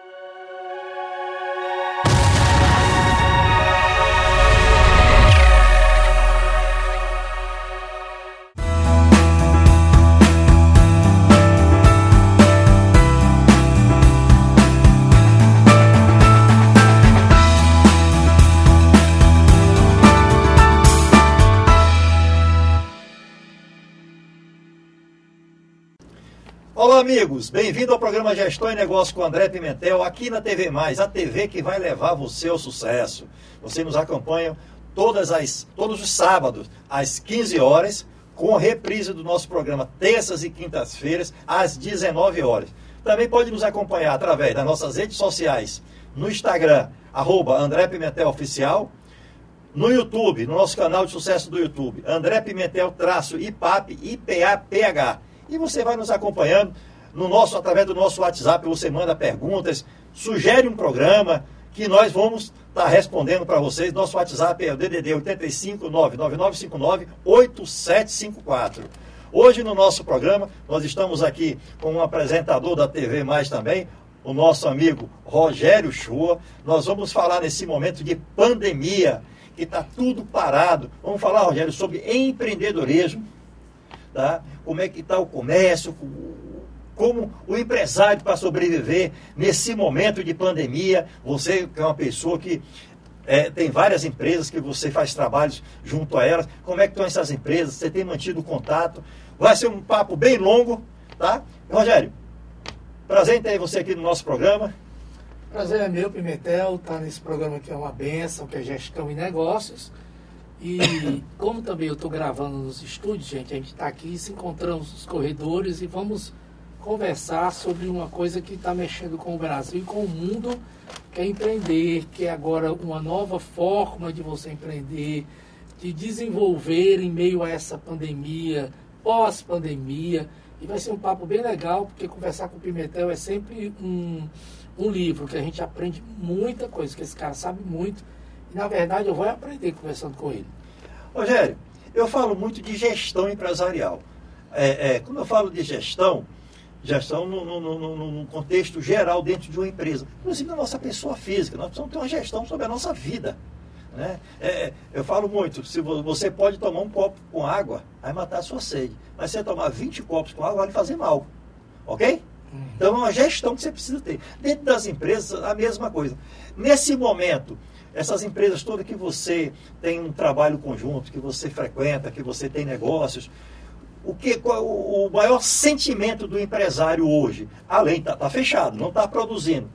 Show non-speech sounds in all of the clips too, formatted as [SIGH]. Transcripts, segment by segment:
Olá, amigos. Bem-vindo ao programa Gestão e Negócio com André Pimentel, aqui na TV Mais, a TV que vai levar você ao sucesso. Você nos acompanha todas as, todos os sábados, às 15 horas, com reprise do nosso programa, terças e quintas-feiras, às 19 horas. Também pode nos acompanhar através das nossas redes sociais, no Instagram, arroba André Pimentel Oficial, no YouTube, no nosso canal de sucesso do YouTube, André Pimentel, traço IPAP, IPAPH. E você vai nos acompanhando no nosso, através do nosso WhatsApp, você manda perguntas, sugere um programa que nós vamos estar tá respondendo para vocês. Nosso WhatsApp é o DDD 85 99959 8754. Hoje no nosso programa, nós estamos aqui com um apresentador da TV Mais também, o nosso amigo Rogério Chua. Nós vamos falar nesse momento de pandemia, que está tudo parado. Vamos falar, Rogério, sobre empreendedorismo tá? como é que está o comércio, como o empresário para sobreviver nesse momento de pandemia. Você que é uma pessoa que é, tem várias empresas que você faz trabalhos junto a elas. Como é que estão essas empresas? Você tem mantido contato? Vai ser um papo bem longo, tá? Rogério, prazer em ter você aqui no nosso programa. Prazer é meu, Pimentel, estar tá nesse programa que é uma benção, que é gestão e negócios. E como também eu estou gravando nos estúdios, gente, a gente está aqui, se encontramos nos corredores e vamos conversar sobre uma coisa que está mexendo com o Brasil e com o mundo, que é empreender, que é agora uma nova forma de você empreender, de desenvolver em meio a essa pandemia, pós-pandemia. E vai ser um papo bem legal, porque conversar com o Pimentel é sempre um, um livro que a gente aprende muita coisa, que esse cara sabe muito e, na verdade, eu vou aprender conversando com ele. Rogério, eu falo muito de gestão empresarial. É, é, quando eu falo de gestão, gestão no, no, no, no, contexto geral dentro de uma empresa, inclusive na nossa pessoa física, nós precisamos ter uma gestão sobre a nossa vida. Né? É, é eu falo muito, se você pode tomar um copo com água, vai matar a sua sede. Mas se você tomar 20 copos com água, vai lhe fazer mal. Ok? Então é uma gestão que você precisa ter. Dentro das empresas, a mesma coisa. Nesse momento, essas empresas todas que você tem um trabalho conjunto, que você frequenta, que você tem negócios, o que o maior sentimento do empresário hoje, além está tá fechado, não está produzindo.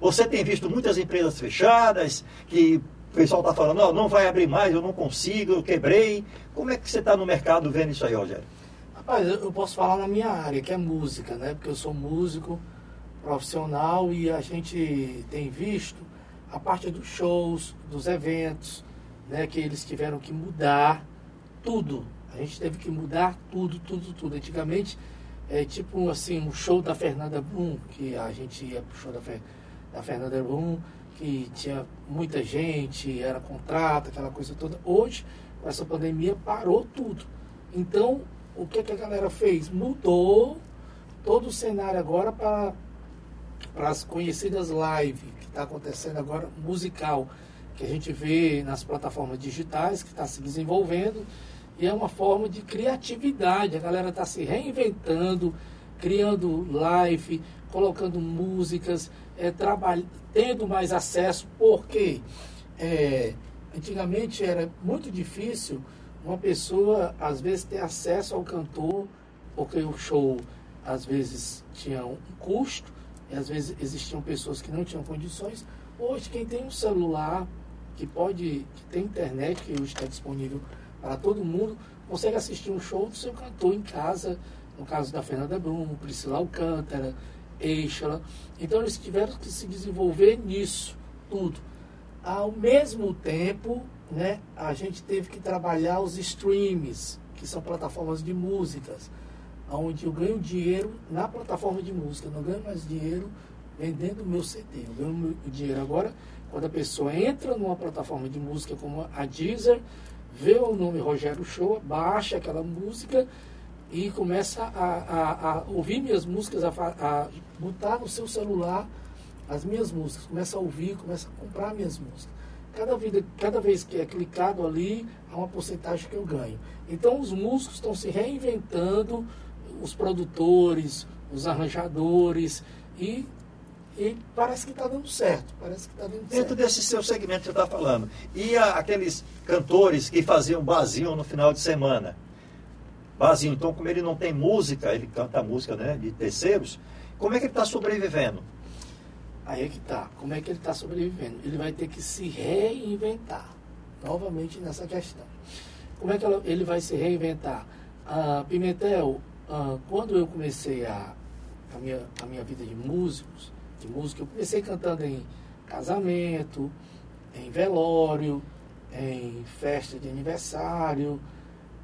Você tem visto muitas empresas fechadas, que o pessoal está falando, não, não vai abrir mais, eu não consigo, eu quebrei. Como é que você está no mercado vendo isso aí, Rogério? Rapaz, eu posso falar na minha área, que é música, né? Porque eu sou músico profissional e a gente tem visto a parte dos shows, dos eventos, né, que eles tiveram que mudar tudo. A gente teve que mudar tudo, tudo, tudo. Antigamente, é tipo assim, um show da Fernanda Brum, que a gente ia pro show da, Fer, da Fernanda Brum, que tinha muita gente, era contrato, aquela coisa toda. Hoje, com essa pandemia, parou tudo. Então, o que, que a galera fez? Mudou todo o cenário agora para as conhecidas lives está acontecendo agora, musical, que a gente vê nas plataformas digitais, que está se desenvolvendo, e é uma forma de criatividade. A galera está se reinventando, criando live, colocando músicas, é, tendo mais acesso, porque é, antigamente era muito difícil uma pessoa, às vezes, ter acesso ao cantor, porque o show, às vezes, tinha um custo, e às vezes existiam pessoas que não tinham condições. Hoje, quem tem um celular, que pode, que tem internet, que hoje está disponível para todo mundo, consegue assistir um show do seu cantor em casa, no caso da Fernanda Brum, Priscila Alcântara, Eixla. Então eles tiveram que se desenvolver nisso, tudo. Ao mesmo tempo, né, a gente teve que trabalhar os streams, que são plataformas de músicas onde eu ganho dinheiro na plataforma de música, eu não ganho mais dinheiro vendendo o meu CD. Eu ganho meu dinheiro agora quando a pessoa entra numa plataforma de música como a Deezer, vê o nome Rogério Show, baixa aquela música e começa a, a, a ouvir minhas músicas, a, a botar no seu celular as minhas músicas, começa a ouvir, começa a comprar minhas músicas. Cada, vida, cada vez que é clicado ali, há uma porcentagem que eu ganho. Então os músicos estão se reinventando, os produtores, os arranjadores, e, e parece que está dando certo. Parece que está dando Dentro certo. desse seu segmento que você está falando. E a, aqueles cantores que faziam barzinho no final de semana. Barzinho, então como ele não tem música, ele canta música né, de terceiros, como é que ele está sobrevivendo? Aí é que tá. Como é que ele está sobrevivendo? Ele vai ter que se reinventar. Novamente nessa questão. Como é que ela- ele vai se reinventar? Ah, Pimentel, ah, quando eu comecei a, a, minha, a minha vida de músicos, de música, eu comecei cantando em casamento, em velório, em festa de aniversário.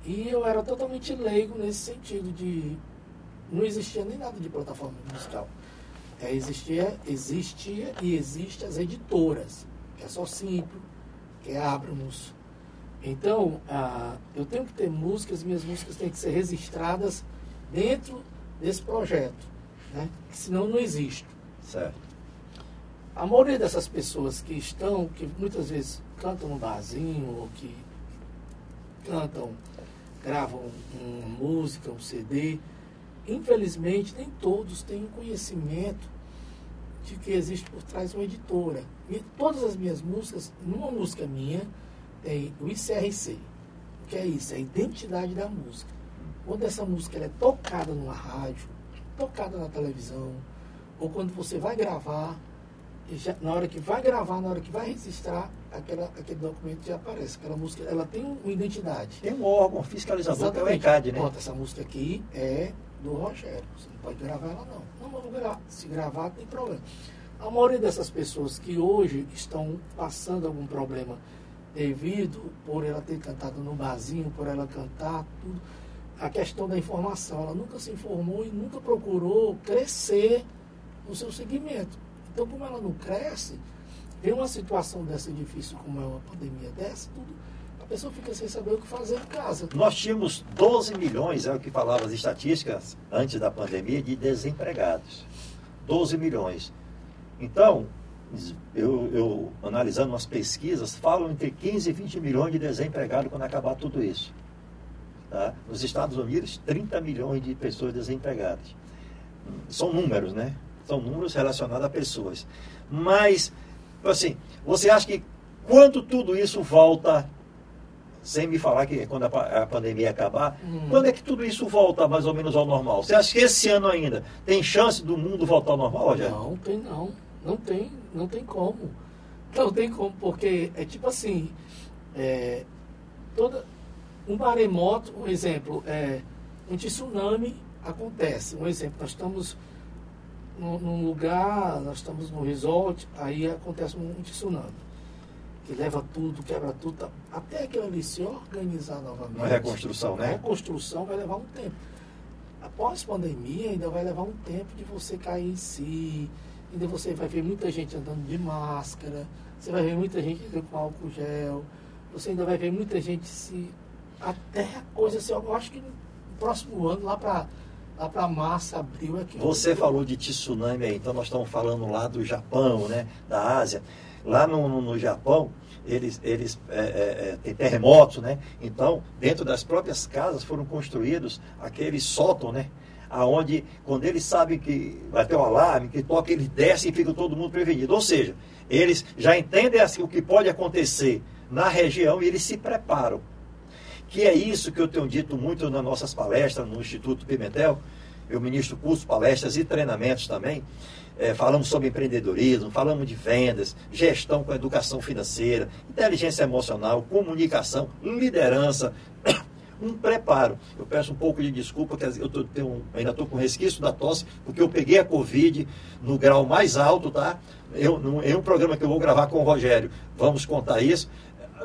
E eu era totalmente leigo nesse sentido de. Não existia nem nada de plataforma musical. É, existia, existia e existe as editoras, que é só simples, que é Abramos. Então, ah, eu tenho que ter músicas, minhas músicas têm que ser registradas dentro desse projeto, né? Senão não existe. Certo. A maioria dessas pessoas que estão, que muitas vezes cantam no barzinho, ou que cantam, gravam uma música, um CD, infelizmente nem todos têm o conhecimento de que existe por trás uma editora. E todas as minhas músicas, numa música minha, tem o ICRC. O que é isso? É a identidade da música. Quando essa música é tocada numa rádio, tocada na televisão, ou quando você vai gravar, já- na hora que vai gravar, na hora que vai registrar, aquela, aquele documento já aparece. Aquela música, ela tem uma identidade. Tem um órgão fiscalizador que é o. ECAD, né? Pronto, essa música aqui é do Rogério. Você não pode gravar ela, não. Não, vou gravar. Se gravar, tem problema. A maioria dessas pessoas que hoje estão passando algum problema devido por ela ter cantado no barzinho, por ela cantar, tudo, a questão da informação. Ela nunca se informou e nunca procurou crescer no seu segmento. Então, como ela não cresce, vem uma situação dessa difícil, como é uma pandemia dessa, tudo, a pessoa fica sem saber o que fazer em casa. Nós tínhamos 12 milhões, é o que falavam as estatísticas antes da pandemia, de desempregados. 12 milhões. Então, eu, eu analisando umas pesquisas, falam entre 15 e 20 milhões de desempregados quando acabar tudo isso. Tá? Nos Estados Unidos, 30 milhões de pessoas desempregadas. São números, né? São números relacionados a pessoas. Mas, assim, você acha que quando tudo isso volta sem me falar que quando a pandemia acabar, Hum. quando é que tudo isso volta mais ou menos ao normal? Você acha que esse ano ainda tem chance do mundo voltar ao normal, Rogério? Não, tem não. Não tem, não tem como. Não tem como, porque é tipo assim, é, toda, um maremoto, um exemplo, é, um tsunami acontece. Um exemplo, nós estamos num, num lugar, nós estamos no resort, aí acontece um, tsunami. Que leva tudo, quebra tudo, tá- até aquilo ali se organizar novamente. Uma reconstrução, né? A reconstrução vai levar um tempo. Após pandemia, ainda vai levar um tempo de você cair em si. Ainda você vai ver muita gente andando de máscara. Você vai ver muita gente com álcool gel. Você ainda vai ver muita gente se. Até a coisa assim. Eu acho que no próximo ano, lá para lá pra março, abril, é. Você falou de tsunami aí, então nós estamos falando lá do Japão, né? Da Ásia. Lá no, no, no Japão, eles, eles é, é, é, têm terremotos, né? Então, dentro das próprias casas foram construídos aqueles sótão, né? Aonde, quando eles sabem que vai ter um alarme, que toca, eles descem e fica todo mundo prevenido. Ou seja, eles já entendem assim, o que pode acontecer na região e eles se preparam. Que é isso que eu tenho dito muito nas nossas palestras no Instituto Pimentel. Eu ministro cursos, palestras e treinamentos também. É, falamos sobre empreendedorismo, falamos de vendas, gestão com educação financeira, inteligência emocional, comunicação, liderança, [COUGHS] um preparo. Eu peço um pouco de desculpa, que eu tô, tenho, ainda estou com resquício da tosse, porque eu peguei a Covid no grau mais alto, tá? Num, em um programa que eu vou gravar com o Rogério, vamos contar isso.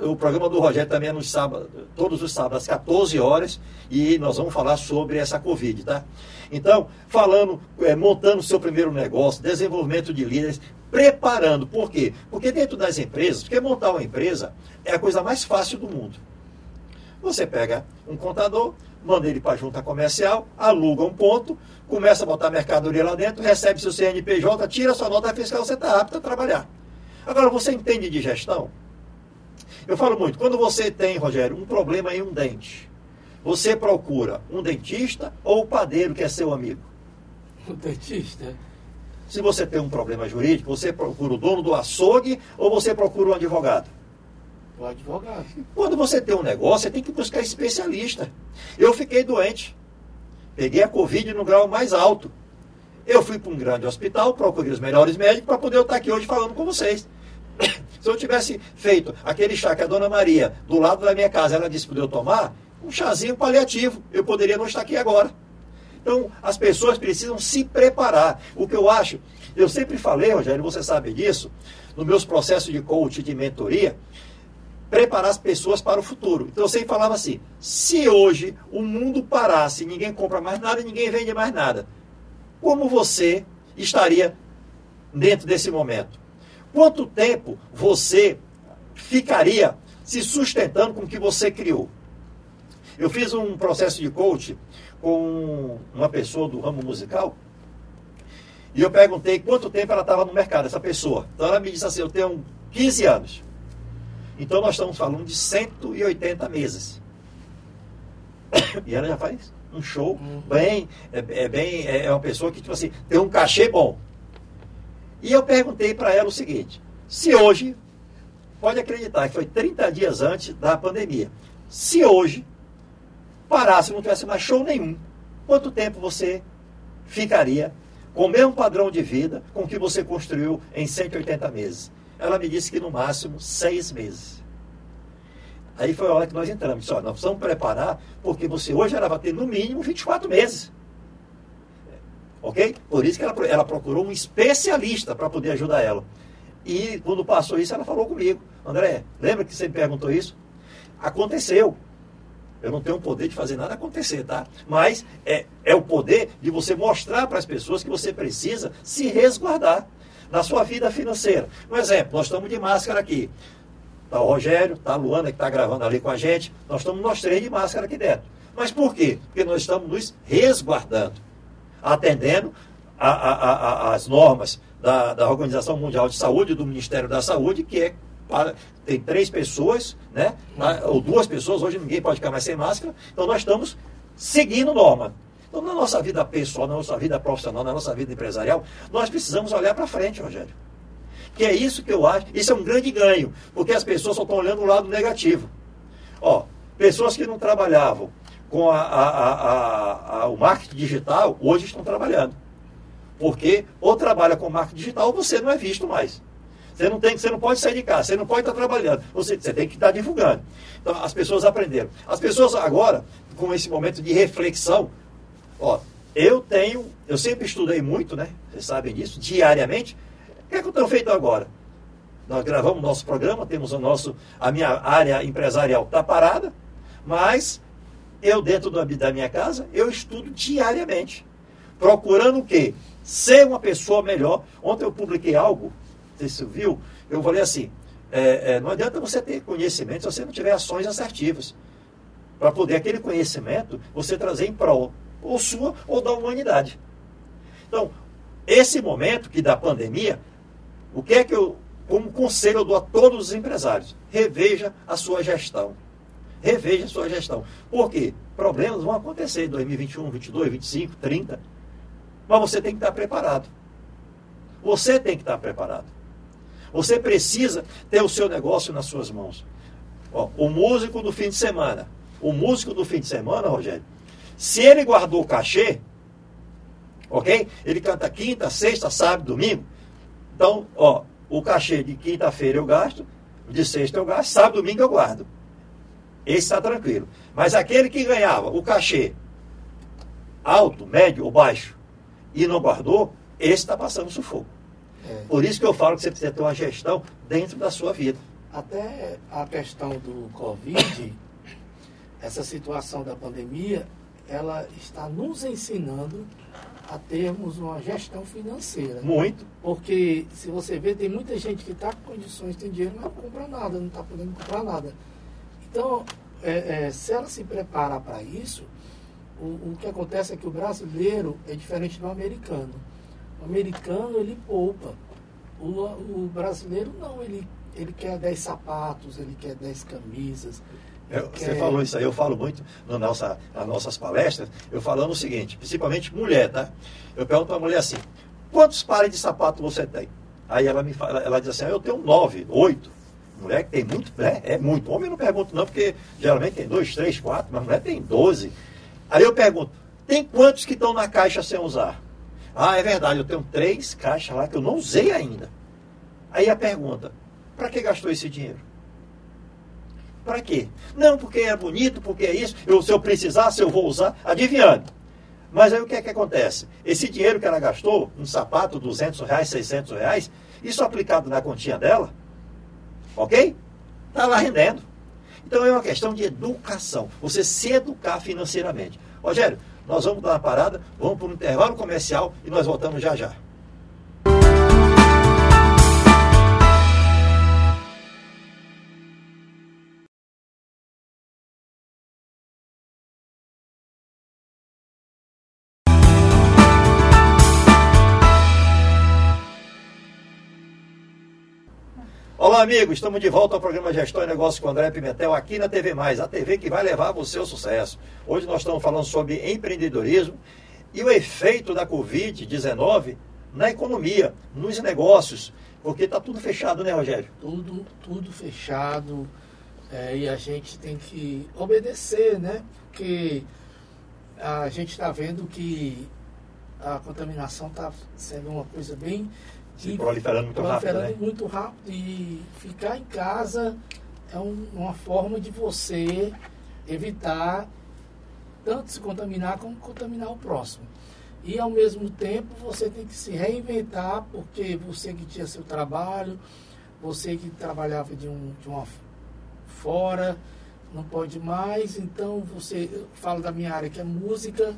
O programa do Rogério também é nos sábados, todos os sábados, às 14 horas, e nós vamos falar sobre essa Covid, tá? Então, falando, é, montando o seu primeiro negócio, desenvolvimento de líderes, preparando. Por quê? Porque dentro das empresas, porque montar uma empresa é a coisa mais fácil do mundo. Você pega um contador, manda ele para a junta comercial, aluga um ponto, começa a botar mercadoria lá dentro, recebe seu CNPJ, tira sua nota fiscal, você está apto a trabalhar. Agora, você entende de gestão? Eu falo muito, quando você tem, Rogério, um problema em um dente, você procura um dentista ou o padeiro que é seu amigo? O [LAUGHS] dentista. Se você tem um problema jurídico, você procura o dono do açougue ou você procura um advogado? O advogado. Quando você tem um negócio, você tem que buscar especialista. Eu fiquei doente. Peguei a Covid no grau mais alto. Eu fui para um grande hospital, procurei os melhores médicos para poder estar aqui hoje falando com vocês. [COUGHS] Se eu tivesse feito aquele chá que a dona Maria, do lado da minha casa, ela disse para eu tomar, um chazinho paliativo, eu poderia não estar aqui agora. Então, as pessoas precisam se preparar. O que eu acho, eu sempre falei, Rogério, você sabe disso, nos meus processos de coach, de mentoria, preparar as pessoas para o futuro. Então eu sempre falava assim: se hoje o mundo parasse, ninguém compra mais nada, ninguém vende mais nada, como você estaria dentro desse momento? Quanto tempo você ficaria se sustentando com o que você criou? Eu fiz um processo de coach com uma pessoa do ramo musical e eu perguntei quanto tempo ela estava no mercado, essa pessoa. Então ela me disse assim: eu tenho 15 anos. Então nós estamos falando de 180 meses. [COUGHS] E ela já faz um show uhum. bem, é, é, bem, é uma pessoa que tipo assim, tem um cachê bom. E eu perguntei para ela o seguinte: se hoje, pode acreditar que foi 30 dias antes da pandemia, se hoje parasse, não tivesse mais show nenhum, quanto tempo você ficaria com o mesmo padrão de vida com que você construiu em 180 meses? Ela me disse que no máximo seis meses. Aí foi a hora que nós entramos. Nós precisamos preparar, porque você hoje ela vai ter no mínimo 24 meses. Ok? Por isso que ela, ela procurou um especialista para poder ajudar ela. E quando passou isso, ela falou comigo: André, lembra que você me perguntou isso? Aconteceu. Eu não tenho o poder de fazer nada acontecer, tá? Mas é, é o poder de você mostrar para as pessoas que você precisa se resguardar na sua vida financeira. Um exemplo, nós estamos de máscara aqui. Está o Rogério, está a Luana que está gravando ali com a gente. Nós estamos nós três de máscara aqui dentro. Mas por quê? Porque nós estamos nos resguardando, atendendo as normas da, da Organização Mundial de Saúde, do Ministério da Saúde, que é tem três pessoas, né? ou duas pessoas, hoje ninguém pode ficar mais sem máscara, então nós estamos seguindo norma. Então, na nossa vida pessoal, na nossa vida profissional, na nossa vida empresarial, nós precisamos olhar para frente, Rogério. Que é isso que eu acho, isso é um grande ganho, porque as pessoas só estão olhando o lado negativo. Ó, pessoas que não trabalhavam com a, a, a, o marketing digital, hoje estão trabalhando. Porque ou trabalha com marketing digital ou você não é visto mais. Você não, tem, você não pode sair de casa, você não pode estar trabalhando, você, você tem que estar divulgando. Então, as pessoas aprenderam. As pessoas agora, com esse momento de reflexão, ó, eu tenho, eu sempre estudei muito, né? Vocês sabem disso, diariamente. O que é que eu tenho feito agora? Nós gravamos nosso programa, temos o nosso, a minha área empresarial está parada, mas eu dentro da minha casa, eu estudo diariamente. Procurando o quê? Ser uma pessoa melhor. Ontem eu publiquei algo você viu, eu falei assim, é, é, não adianta você ter conhecimento se você não tiver ações assertivas. Para poder aquele conhecimento você trazer em prol, ou sua ou da humanidade. Então, esse momento que da pandemia, o que é que eu, como conselho, eu dou a todos os empresários? Reveja a sua gestão. Reveja sua gestão. Por quê? Problemas vão acontecer em 2021, 22, 25, 30. Mas você tem que estar preparado. Você tem que estar preparado. Você precisa ter o seu negócio nas suas mãos. Ó, o músico do fim de semana. O músico do fim de semana, Rogério, se ele guardou o cachê, ok? Ele canta quinta, sexta, sábado, domingo. Então, ó, o cachê de quinta-feira eu gasto, de sexta eu gasto, sábado, domingo eu guardo. Esse está tranquilo. Mas aquele que ganhava o cachê alto, médio ou baixo e não guardou, esse está passando sufoco. É. Por isso que eu falo que você precisa ter uma gestão dentro da sua vida. Até a questão do Covid, essa situação da pandemia, ela está nos ensinando a termos uma gestão financeira. Muito. Porque, se você vê, tem muita gente que está com condições, tem dinheiro, mas não compra nada, não está podendo comprar nada. Então, é, é, se ela se preparar para isso, o, o que acontece é que o brasileiro é diferente do americano. O americano, ele poupa. O, o brasileiro, não, ele, ele quer 10 sapatos, ele quer 10 camisas. Eu, você quer... falou isso aí, eu falo muito na nossa, nas nossas palestras, eu falando o seguinte, principalmente mulher, tá? Eu pergunto para a mulher assim, quantos pares de sapato você tem? Aí ela me fala, ela diz assim, ah, eu tenho nove, oito. Mulher que tem muito, né? É muito. Homem não pergunto não, porque geralmente tem dois, três, quatro, mas mulher tem doze. Aí eu pergunto, tem quantos que estão na caixa sem usar? Ah, é verdade, eu tenho três caixas lá que eu não usei ainda. Aí a pergunta, para que gastou esse dinheiro? Para quê? Não, porque é bonito, porque é isso, eu, se eu precisar, se eu vou usar, adivinhando. Mas aí o que é que acontece? Esse dinheiro que ela gastou, um sapato, 200 reais, 600 reais, isso aplicado na continha dela, ok? Está lá rendendo. Então é uma questão de educação, você se educar financeiramente. Rogério, nós vamos dar uma parada, vamos para um intervalo comercial e nós voltamos já já. Amigos. Estamos de volta ao programa Gestão e Negócios com André Pimentel aqui na TV Mais, a TV que vai levar você ao sucesso. Hoje nós estamos falando sobre empreendedorismo e o efeito da Covid-19 na economia, nos negócios, porque está tudo fechado, né, Rogério? Tudo, tudo fechado. É, e a gente tem que obedecer, né? Porque a gente está vendo que a contaminação está sendo uma coisa bem se proliferando muito proliferando rápido. Né? muito rápido. E ficar em casa é um, uma forma de você evitar tanto se contaminar como contaminar o próximo. E ao mesmo tempo você tem que se reinventar, porque você que tinha seu trabalho, você que trabalhava de, um, de uma fora, não pode mais, então você fala da minha área que é música,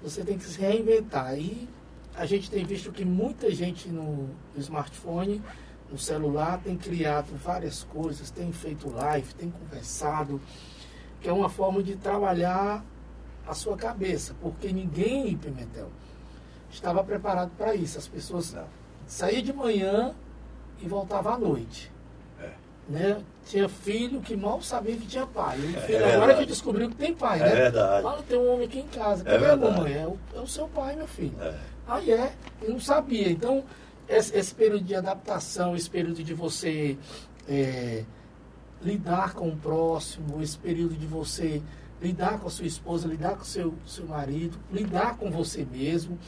você tem que se reinventar. E a gente tem visto que muita gente no smartphone, no celular, tem criado várias coisas, tem feito live, tem conversado, que é uma forma de trabalhar a sua cabeça, porque ninguém, Pimentel, estava preparado para isso. As pessoas saíam de manhã e voltavam à noite. É. Né? Tinha filho que mal sabia que tinha pai. O filho é agora que descobriu que tem pai, é né? Verdade. Fala, tem um homem aqui em casa. É Cadê é a mamãe? É o, é o seu pai, meu filho. É. Aí é, eu não sabia. Então, esse, esse, período de adaptação, esse período de você é, lidar com o próximo, esse período de você lidar com a sua esposa, lidar com o seu, seu marido, lidar com você mesmo,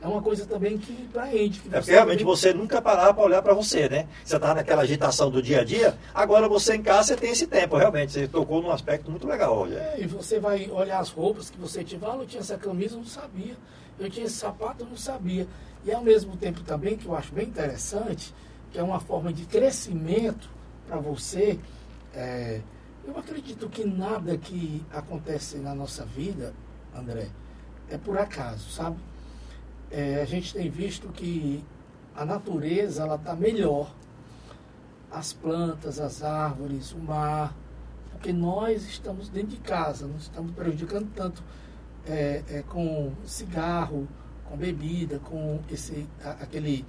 é uma coisa também que preenche. Que é realmente também... você nunca parava para olhar para você, né? Você estava naquela agitação do dia a dia, agora você em casa você tem esse tempo, realmente. Você tocou num aspecto muito legal, olha. É, e você vai olhar as roupas que você tinha, ah, eu tinha essa camisa, eu não sabia. Eu tinha esse sapato, eu não sabia. E ao mesmo tempo também, que eu acho bem interessante, que é uma forma de crescimento para você. É, eu acredito que nada que acontece na nossa vida, André, é por acaso, sabe? É, a gente tem visto que a natureza ela está melhor. As plantas, as árvores, o mar, porque nós estamos dentro de casa, não estamos prejudicando tanto é, é, com cigarro, com bebida, com esse, aquele,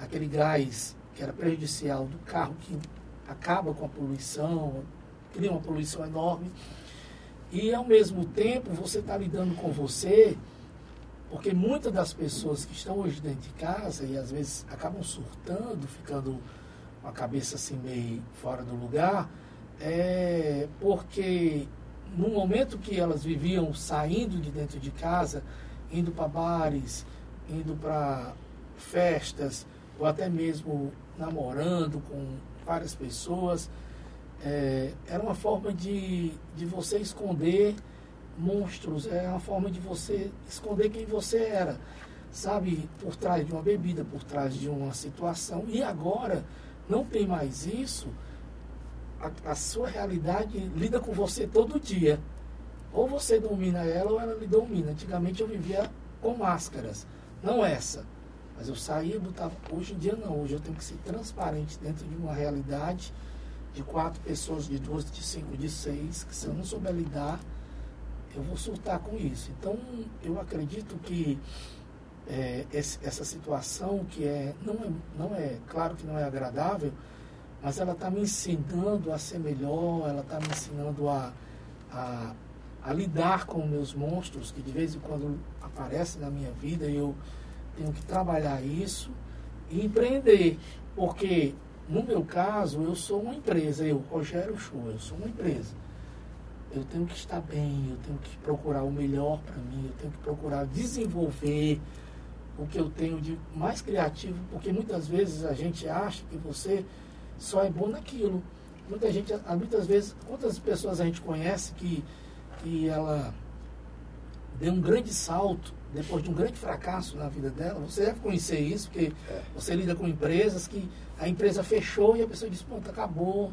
aquele gás que era prejudicial do carro que acaba com a poluição, cria uma poluição enorme. E ao mesmo tempo você está lidando com você, porque muitas das pessoas que estão hoje dentro de casa e às vezes acabam surtando, ficando com a cabeça assim meio fora do lugar, é porque no momento que elas viviam saindo de dentro de casa, indo para bares, indo para festas, ou até mesmo namorando com várias pessoas, é, era uma forma de, de você esconder monstros, é uma forma de você esconder quem você era, sabe? Por trás de uma bebida, por trás de uma situação. E agora não tem mais isso a, a sua realidade lida com você todo dia. Ou você domina ela ou ela lhe domina. Antigamente eu vivia com máscaras, não essa. Mas eu saía e botava. Hoje em dia não, hoje eu tenho que ser transparente dentro de uma realidade de quatro pessoas, de duas, de cinco, de seis, que se eu não souber lidar, eu vou surtar com isso. Então, eu acredito que é, essa situação que é não, é, não é, claro que não é agradável, mas ela está me ensinando a ser melhor, ela está me ensinando a, a, a, lidar com meus monstros, que de vez em quando aparecem na minha vida e eu tenho que trabalhar isso e empreender. Porque, no meu caso, eu sou uma empresa, eu, Rogério Show, eu sou uma empresa. Eu tenho que estar bem, eu tenho que procurar o melhor para mim, eu tenho que procurar desenvolver o que eu tenho de mais criativo, porque muitas vezes a gente acha que você só é bom naquilo. Muita gente, muitas vezes, quantas pessoas a gente conhece que, que ela deu um grande salto depois de um grande fracasso na vida dela, você deve conhecer isso, porque é. você lida com empresas que a empresa fechou e a pessoa diz, pronto, acabou,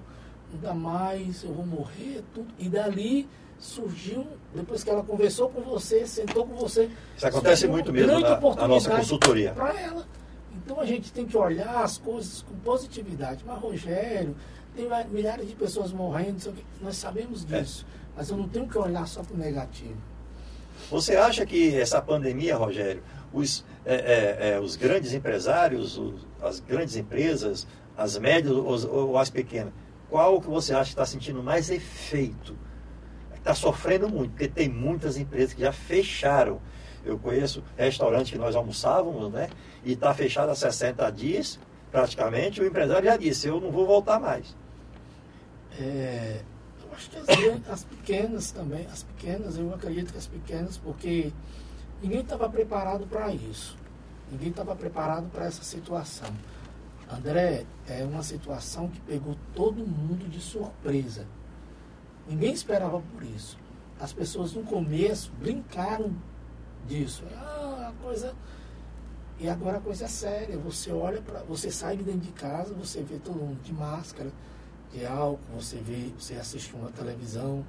não dá mais, eu vou morrer, tudo. E dali surgiu, depois que ela conversou com você, sentou com você. Isso acontece muito mesmo na, na nossa consultoria. Para ela. Então a gente tem que olhar as coisas com positividade. Mas, Rogério, tem milhares de pessoas morrendo, nós sabemos é. disso. É. Mas eu não tenho que olhar só para o negativo. Você acha que essa pandemia, Rogério, os, é, é, é, os grandes empresários, os, as grandes empresas, as médias ou, ou as pequenas, qual que você acha que está sentindo mais efeito? Está sofrendo muito, porque tem muitas empresas que já fecharam. Eu conheço restaurantes que nós almoçávamos, né? E está fechado há 60 dias, praticamente. O empresário já disse, eu não vou voltar mais. É, Acho que as, as, pequenas também, as pequenas, eu acredito que as pequenas, porque ninguém estava preparado para isso. Ninguém estava preparado para essa situação. André, é uma situação que pegou todo mundo de surpresa. Ninguém esperava por isso. As pessoas no começo brincaram disso. Ah, a coisa. E agora a coisa é séria. Você olha para. Você sai de dentro de casa, você vê todo mundo de máscara de álcool, você vê, você assiste uma televisão.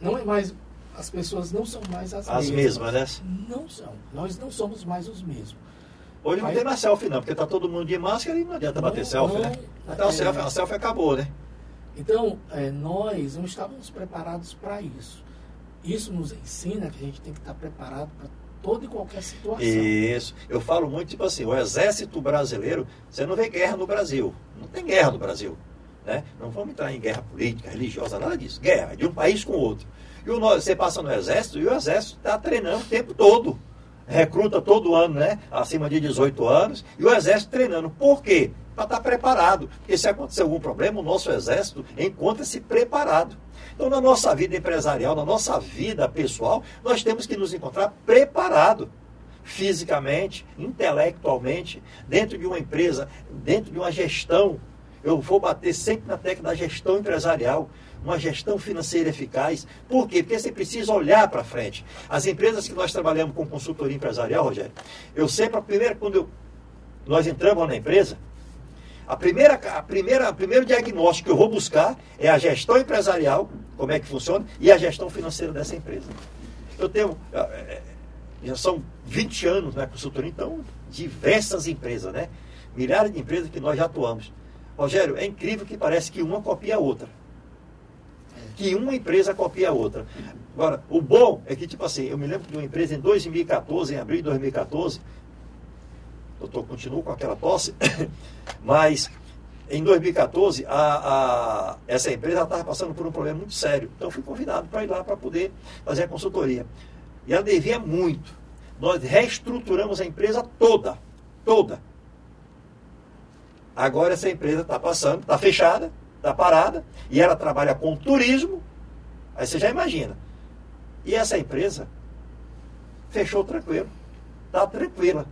Não é mais. As pessoas não são mais as, as mesmas. mesmas, né? Não são. Nós não somos mais os mesmos. Hoje não tem mais selfie, não, porque está todo mundo de máscara e não adianta não, bater selfie, não, né? Então, é, a, selfie, a selfie acabou, né? Então, é, nós não estávamos preparados para isso. Isso nos ensina que a gente tem que estar preparado para toda e qualquer situação. Isso. Eu falo muito, tipo assim, o exército brasileiro, você não vê guerra no Brasil. Não tem guerra no Brasil. Né? Não vamos entrar em guerra política, religiosa, nada disso. Guerra de um país com outro. E o, você passa no exército e o exército está treinando o tempo todo. Recruta todo ano, né? Acima de 18 anos. E o exército treinando. Por quê? Para estar tá preparado. Porque se acontecer algum problema, o nosso exército encontra-se preparado. Então, na nossa vida empresarial, na nossa vida pessoal, nós temos que nos encontrar preparados fisicamente, intelectualmente, dentro de uma empresa, dentro de uma gestão eu vou bater sempre na tecla da gestão empresarial, uma gestão financeira eficaz. Por quê? Porque você precisa olhar para frente. As empresas que nós trabalhamos com consultoria empresarial, Rogério, eu sempre, a primeira, quando eu, nós entramos na empresa, a primeira, a primeira, o primeiro diagnóstico que eu vou buscar é a gestão empresarial, como é que funciona, e a gestão financeira dessa empresa. Eu tenho, é, é, já são 20 anos na consultoria, então, diversas empresas, né? Milhares de empresas que nós já atuamos. Rogério, é incrível que parece que uma copia a outra. Que uma empresa copia a outra. Agora, o bom é que, tipo assim, eu me lembro de uma empresa em 2014, em abril de 2014, doutor, continuo com aquela tosse, [COUGHS] mas em 2014, a, a, essa empresa estava passando por um problema muito sério. Então, fui convidado para ir lá para poder fazer a consultoria. E ela devia muito. Nós reestruturamos a empresa toda, toda. Agora essa empresa está passando, está fechada, está parada, e ela trabalha com turismo. Aí você já imagina. E essa empresa fechou tranquilo. Está tranquila.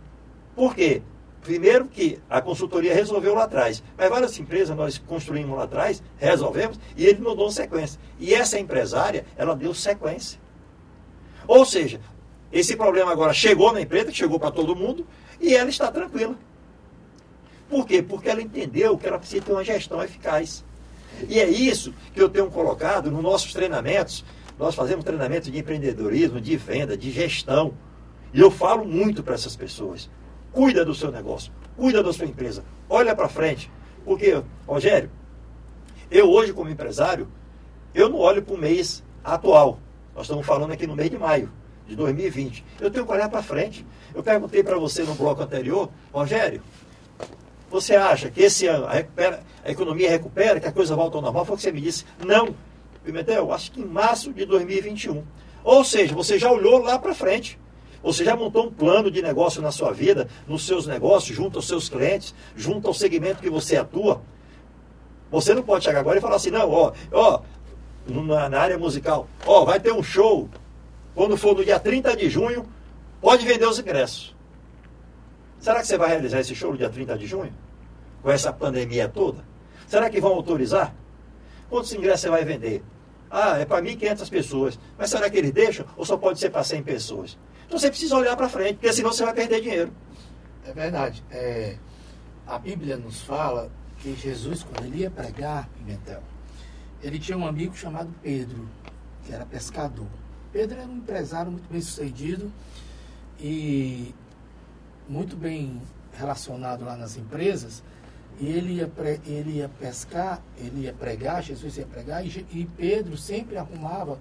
Por quê? Primeiro que a consultoria resolveu lá atrás. Mas várias empresas nós construímos lá atrás, resolvemos, e ele deu sequência. E essa empresária, ela deu sequência. Ou seja, esse problema agora chegou na empresa, chegou para todo mundo, e ela está tranquila. Por quê? Porque ela entendeu que ela precisa ter uma gestão eficaz. E é isso que eu tenho colocado nos nossos treinamentos. Nós fazemos treinamento de empreendedorismo, de venda, de gestão. E eu falo muito para essas pessoas. Cuida do seu negócio, cuida da sua empresa, olha para frente. Porque, Rogério, eu hoje como empresário, eu não olho para o mês atual. Nós estamos falando aqui no mês de maio de 2020. Eu tenho que olhar para frente. Eu perguntei para você no bloco anterior, Rogério, você acha que esse ano a, recupera, a, economia recupera, que a coisa volta ao normal? Foi o que você me disse. Não. Pimentel, acho que em março de 2021. Ou seja, você já olhou lá para frente. Você já montou um plano de negócio na sua vida, nos seus negócios, junto aos seus clientes, junto ao segmento que você atua. Você não pode chegar agora e falar assim, não, ó, ó, na, área musical, ó, vai ter um show quando for no dia 30 de junho, pode vender os ingressos. Será que você vai realizar esse show no dia 30 de junho? Com essa pandemia toda? Será que vão autorizar? Quantos ingressos você vai vender? Ah, é para 1.500 pessoas. Mas será que eles deixam ou só pode ser para 100 pessoas? Então você precisa olhar para frente, porque senão você vai perder dinheiro. É verdade. É, a Bíblia nos fala que Jesus, quando ele ia pregar, Pimentel, ele tinha um amigo chamado Pedro, que era pescador. Pedro era um empresário muito bem sucedido e muito bem relacionado lá nas empresas. E ele ia, pre, ele ia pescar, ele ia pregar, Jesus ia pregar, e, e Pedro sempre arrumava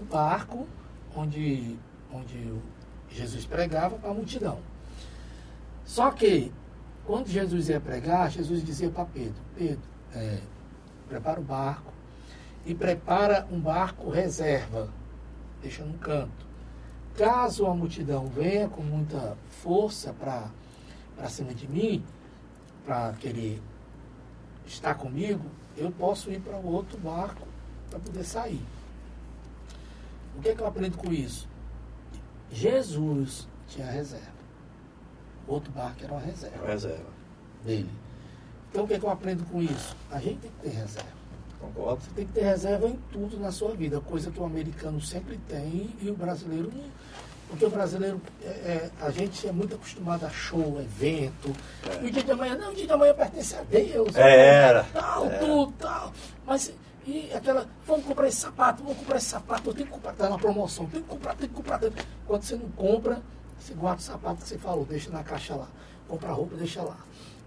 o barco onde, onde Jesus pregava para a multidão. Só que, quando Jesus ia pregar, Jesus dizia para Pedro: Pedro, é, prepara o barco e prepara um barco reserva deixa num canto. Caso a multidão venha com muita força para cima de mim, para querer estar comigo, eu posso ir para o outro barco para poder sair. O que, é que eu aprendo com isso? Jesus tinha reserva. O outro barco era uma reserva. Reserva. Dele. Então o que, é que eu aprendo com isso? A gente tem que ter reserva. Concordo. Você tem que ter reserva em tudo na sua vida, coisa que o americano sempre tem e o brasileiro não. Porque o brasileiro, é, é, a gente é muito acostumado a show, evento. É. E o dia de amanhã, não, o dia de amanhã pertence a Deus. É, era. Tal, era. tudo, tal. Mas, e aquela, vamos comprar esse sapato, vamos comprar esse sapato, eu tenho que comprar, tá na promoção, tem que comprar, tem que comprar. Que... Quando você não compra, você guarda o sapato que você falou, deixa na caixa lá. Compra roupa, deixa lá.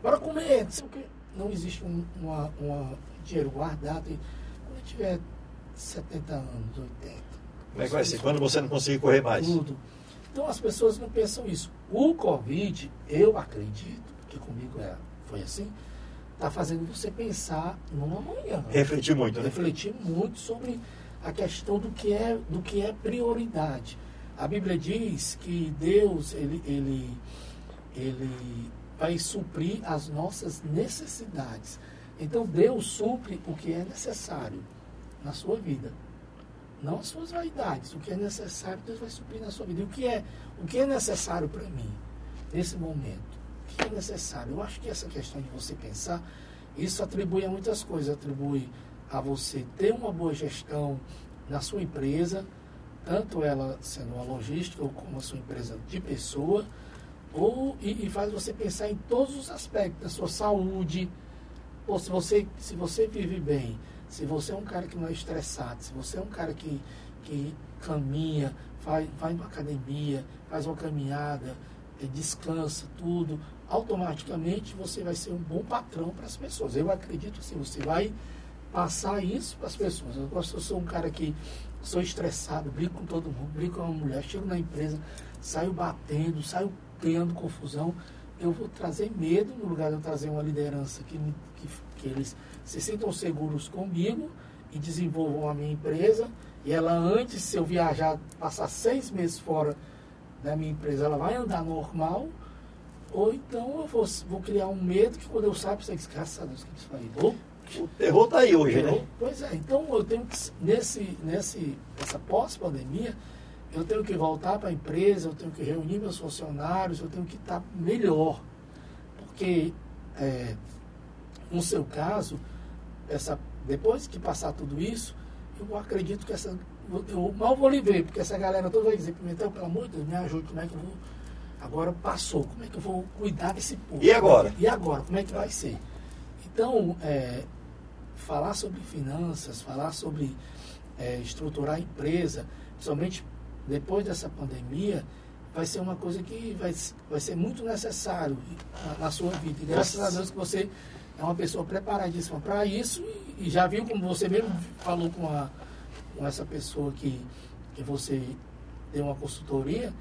Bora comer, não sei o quê. Não existe um, uma, uma dinheiro guardado. E quando tiver 70 anos, 80. Como é que vai ser? Quando você não conseguir correr mais? Tudo. Então as pessoas não pensam isso. O Covid, eu acredito, que comigo é, foi assim, está fazendo você pensar no amanhã. Refletir muito, né? Refletir muito sobre a questão do que é, do que é prioridade. A Bíblia diz que Deus, ele, ele, ele vai suprir as nossas necessidades. Então Deus supre o que é necessário na sua vida. Não as suas vaidades. O que é necessário, Deus vai suprir na sua vida. E o que é, o que é necessário para mim nesse momento? Que é necessário? Eu acho que essa questão de você pensar, isso atribui a muitas coisas. Atribui a você ter uma boa gestão na sua empresa, tanto ela sendo uma logística ou como a sua empresa de pessoa, ou, e, e faz você pensar em todos os aspectos da sua saúde, Pô, se você, se você vive bem, se você é um cara que não é estressado, se você é um cara que, que caminha, vai, vai uma academia, faz uma caminhada, descansa, tudo, automaticamente você vai ser um bom patrão para as pessoas. Eu acredito assim, você vai passar isso para as pessoas. Eu, eu sou um cara que sou estressado, brigo com todo mundo, brigo com uma mulher, chego na empresa, saio batendo, saio criando confusão eu vou trazer medo no lugar de eu trazer uma liderança que, que, que eles se sintam seguros comigo e desenvolvam a minha empresa. E ela, antes, se eu viajar, passar seis meses fora da minha empresa, ela vai andar normal. Ou então eu vou, vou criar um medo que quando eu saio, você diz, graças a Deus que isso aí. O terror está aí hoje, né? Pois é, então eu tenho que, nesse, nesse, nessa pós-pandemia, eu tenho que voltar para a empresa, eu tenho que reunir meus funcionários, eu tenho que estar melhor. Porque, é, no seu caso, essa, depois que passar tudo isso, eu acredito que essa. Eu mal vou lhe ver, porque essa galera toda vai dizer, Pimentel, pelo amor de Deus, me ajude, como é que eu vou. Agora passou, como é que eu vou cuidar desse povo? E agora? E agora, como é que vai ser? Então, é, falar sobre finanças, falar sobre é, estruturar a empresa, principalmente depois dessa pandemia, vai ser uma coisa que vai, vai ser muito necessário na, na sua vida. E graças a Deus que você é uma pessoa preparadíssima para isso e, e, já viu como você mesmo falou com, a, com essa pessoa que, que você tem uma consultoria,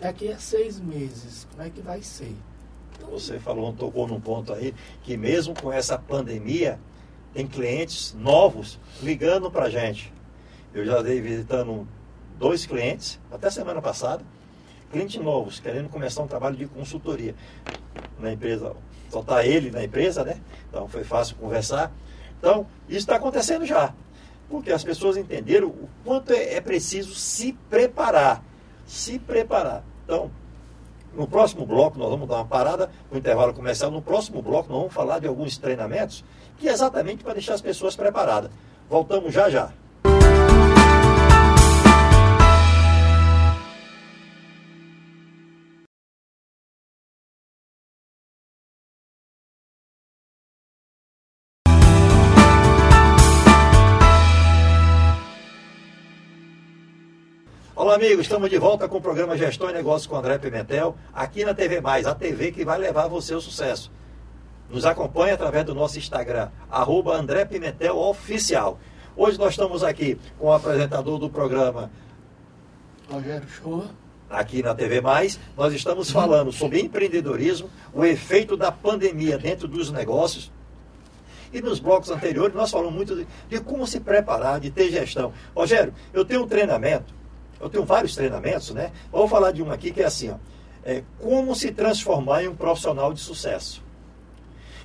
daqui a seis meses, como é que vai ser? Então, você falou, tocou num ponto aí, que mesmo com essa pandemia, tem clientes novos ligando para a gente. Eu já dei visitando dois clientes, até semana passada, clientes novos, querendo começar um trabalho de consultoria na empresa. Só está ele na empresa, né? Então foi fácil conversar. Então, isso está acontecendo já. Porque as pessoas entenderam o quanto é, é preciso se preparar. Se preparar. Então, no próximo bloco, nós vamos dar uma parada no intervalo comercial. No próximo bloco, nós vamos falar de alguns treinamentos que é exatamente para deixar as pessoas preparadas. Voltamos já já. Olá, amigos. Estamos de volta com o programa Gestão e Negócios com André Pimentel, aqui na TV Mais, a TV que vai levar você ao sucesso. Nos acompanhe através do nosso Instagram, arroba André Pimentel Oficial. Hoje nós estamos aqui com o apresentador do programa, Rogério Shoa. Aqui na TV Mais, nós estamos falando sobre empreendedorismo, o efeito da pandemia dentro dos negócios, e nos blocos anteriores nós falamos muito de, de, como se preparar, de ter gestão. Rogério, eu tenho um treinamento eu tenho vários treinamentos, né? Vou falar de um aqui que é assim, ó, é, como se transformar em um profissional de sucesso.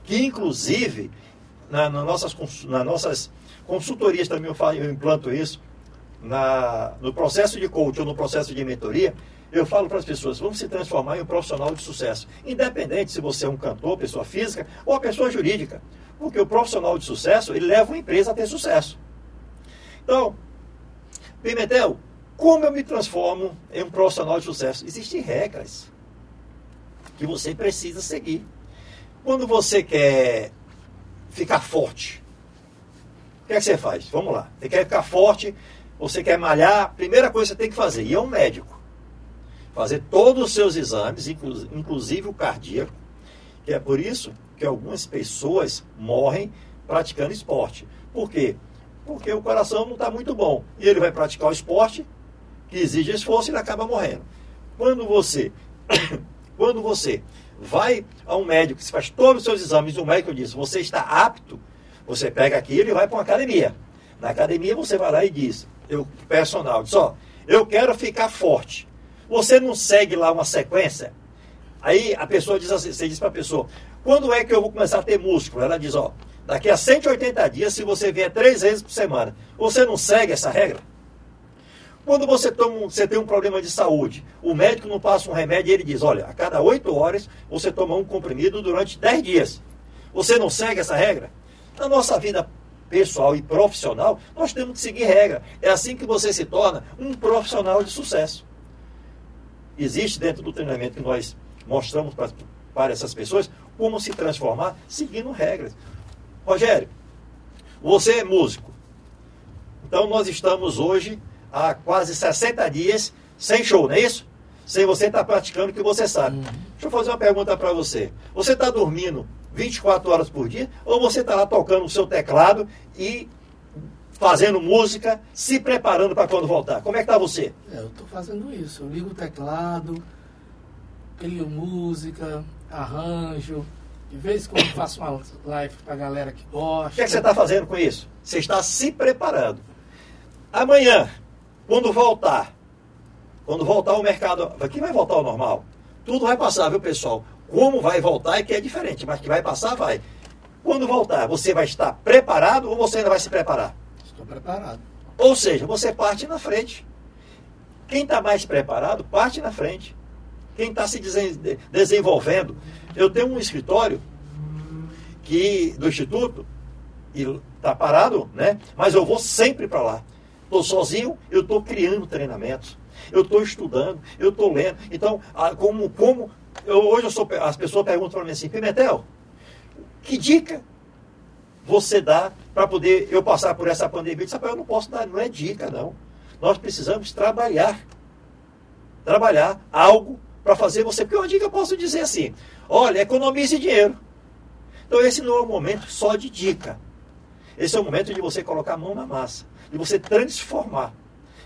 Que inclusive, na, na nossas, nas nossas consultorias também eu, falo, eu implanto isso, na, no processo de coaching ou no processo de mentoria, eu falo para as pessoas, vamos se transformar em um profissional de sucesso. Independente se você é um cantor, pessoa física ou a pessoa jurídica. Porque o profissional de sucesso, ele leva uma empresa a ter sucesso. Então, Pimentel, como eu me transformo em um profissional de sucesso? Existem regras que você precisa seguir. Quando você quer ficar forte, o que é que você faz? Vamos lá. Você quer ficar forte, você quer malhar, primeira coisa que você tem que fazer, ir a um médico. Fazer todos os seus exames, inclusive o cardíaco, que é por isso que algumas pessoas morrem praticando esporte. Por quê? Porque o coração não está muito bom. E ele vai praticar o esporte, que exige esforço, ele acaba morrendo. Quando você, [COUGHS] quando você vai a um médico que faz todos os seus exames, o médico diz, você está apto, você pega aquilo e vai para uma academia. Na academia você vai lá e diz, o personal diz, ó, eu quero ficar forte. Você não segue lá uma sequência? Aí a pessoa diz assim, você diz para a pessoa, quando é que eu vou começar a ter músculo? Ela diz, ó, daqui a 180 dias, se você vier três vezes por semana, você não segue essa regra? Quando você, toma, você tem um problema de saúde, o médico não passa um remédio e ele diz: olha, a cada oito horas você toma um comprimido durante dez dias. Você não segue essa regra? Na nossa vida pessoal e profissional, nós temos que seguir regra. É assim que você se torna um profissional de sucesso. Existe dentro do treinamento que nós mostramos para, para essas pessoas como se transformar seguindo regras. Rogério, você é músico. Então nós estamos hoje há quase 60 dias sem show, não é isso? Sem você estar tá praticando o que você sabe. Uhum. Deixa eu fazer uma pergunta para você. Você está dormindo 24 horas por dia ou você está lá tocando o seu teclado e fazendo música, se preparando para quando voltar? Como é que está você? É, eu estou fazendo isso. Eu ligo o teclado, crio música, arranjo. De vez em quando faço uma live para a galera que gosta. O que, é que você está fazendo com isso? Você está se preparando. Amanhã, quando voltar, quando voltar o mercado, aqui vai voltar ao normal. Tudo vai passar, viu, pessoal? Como vai voltar é que é diferente, mas que vai passar, vai. Quando voltar, você vai estar preparado ou você ainda vai se preparar? Estou preparado. Ou seja, você parte na frente. Quem está mais preparado, parte na frente. Quem está se desenvolvendo. Eu tenho um escritório que do Instituto, e está parado, né? Mas eu vou sempre para lá. Estou sozinho, eu estou criando treinamentos. Eu estou estudando, eu estou lendo. Então, como, como eu, hoje eu sou, as pessoas perguntam para mim assim, Pimentel, que dica você dá para poder eu passar por essa pandemia? Eu disse, eu não posso dar, não é dica, não. Nós precisamos trabalhar. Trabalhar algo para fazer você. Porque uma dica eu posso dizer assim, olha, economize dinheiro. Então esse não é o momento só de dica. Esse é o momento de você colocar a mão na massa de você transformar.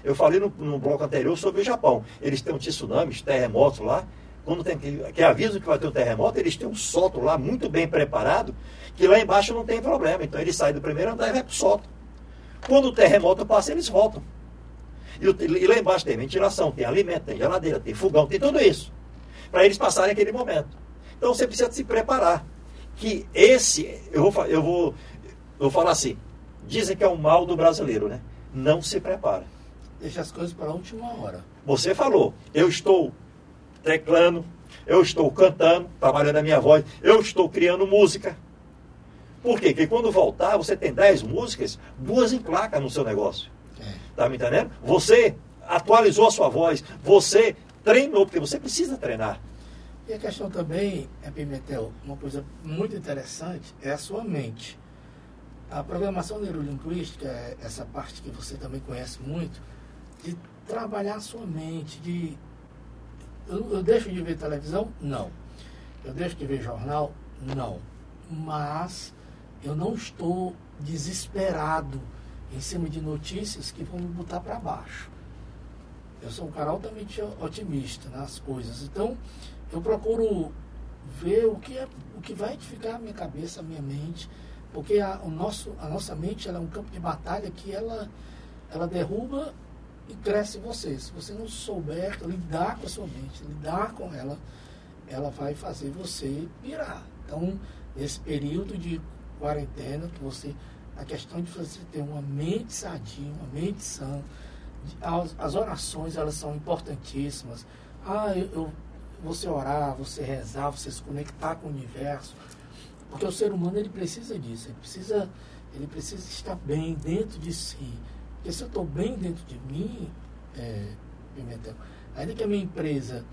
Eu falei no, no bloco anterior sobre o Japão. Eles têm um tsunamis, terremotos lá. Quando tem que, que aviso que vai ter um terremoto, eles têm um sótão lá muito bem preparado, que lá embaixo não tem problema. Então eles saem do primeiro andar e vai para o sótão. Quando o terremoto passa, eles voltam. E, e lá embaixo tem ventilação, tem alimento, tem geladeira, tem fogão, tem tudo isso. Para eles passarem aquele momento. Então você precisa se preparar. Que esse, eu vou, eu vou, eu vou falar assim, dizem que é o mal do brasileiro, né? Não se prepara. Deixa as coisas para a última hora. Você falou, eu estou teclando, eu estou cantando, trabalhando a minha voz, eu estou criando música. Por quê? Porque quando voltar, você tem 10 músicas, duas em placa no seu negócio. Está é. me entendendo? Você atualizou a sua voz, você treinou, porque você precisa treinar. E a questão também, é, Pimentel, uma coisa muito interessante é a sua mente. A programação neurolinguística é essa parte que você também conhece muito, de trabalhar a sua mente, de. Eu, eu deixo de ver televisão? Não. Eu deixo de ver jornal? Não. Mas eu não estou desesperado em cima de notícias que vão me botar para baixo. Eu sou um cara altamente otimista nas coisas. Então, eu procuro ver o que, é, o que vai edificar a minha cabeça, a minha mente, porque a, o nosso, a nossa mente ela é um campo de batalha que ela, ela derruba e cresce você. Se você não souber lidar com a sua mente, lidar com ela, ela vai fazer você pirar. Então, nesse período de quarentena, que você. A questão de você ter uma mente sadia, uma mente sã. As, as orações, elas são importantíssimas. Ah, eu, eu, você orar, você rezar, você se conectar com o universo. Porque o ser humano, ele precisa disso. Ele precisa, ele precisa estar bem dentro de si. Porque se eu estou bem dentro de mim, é, Pimentel, ainda que a minha empresa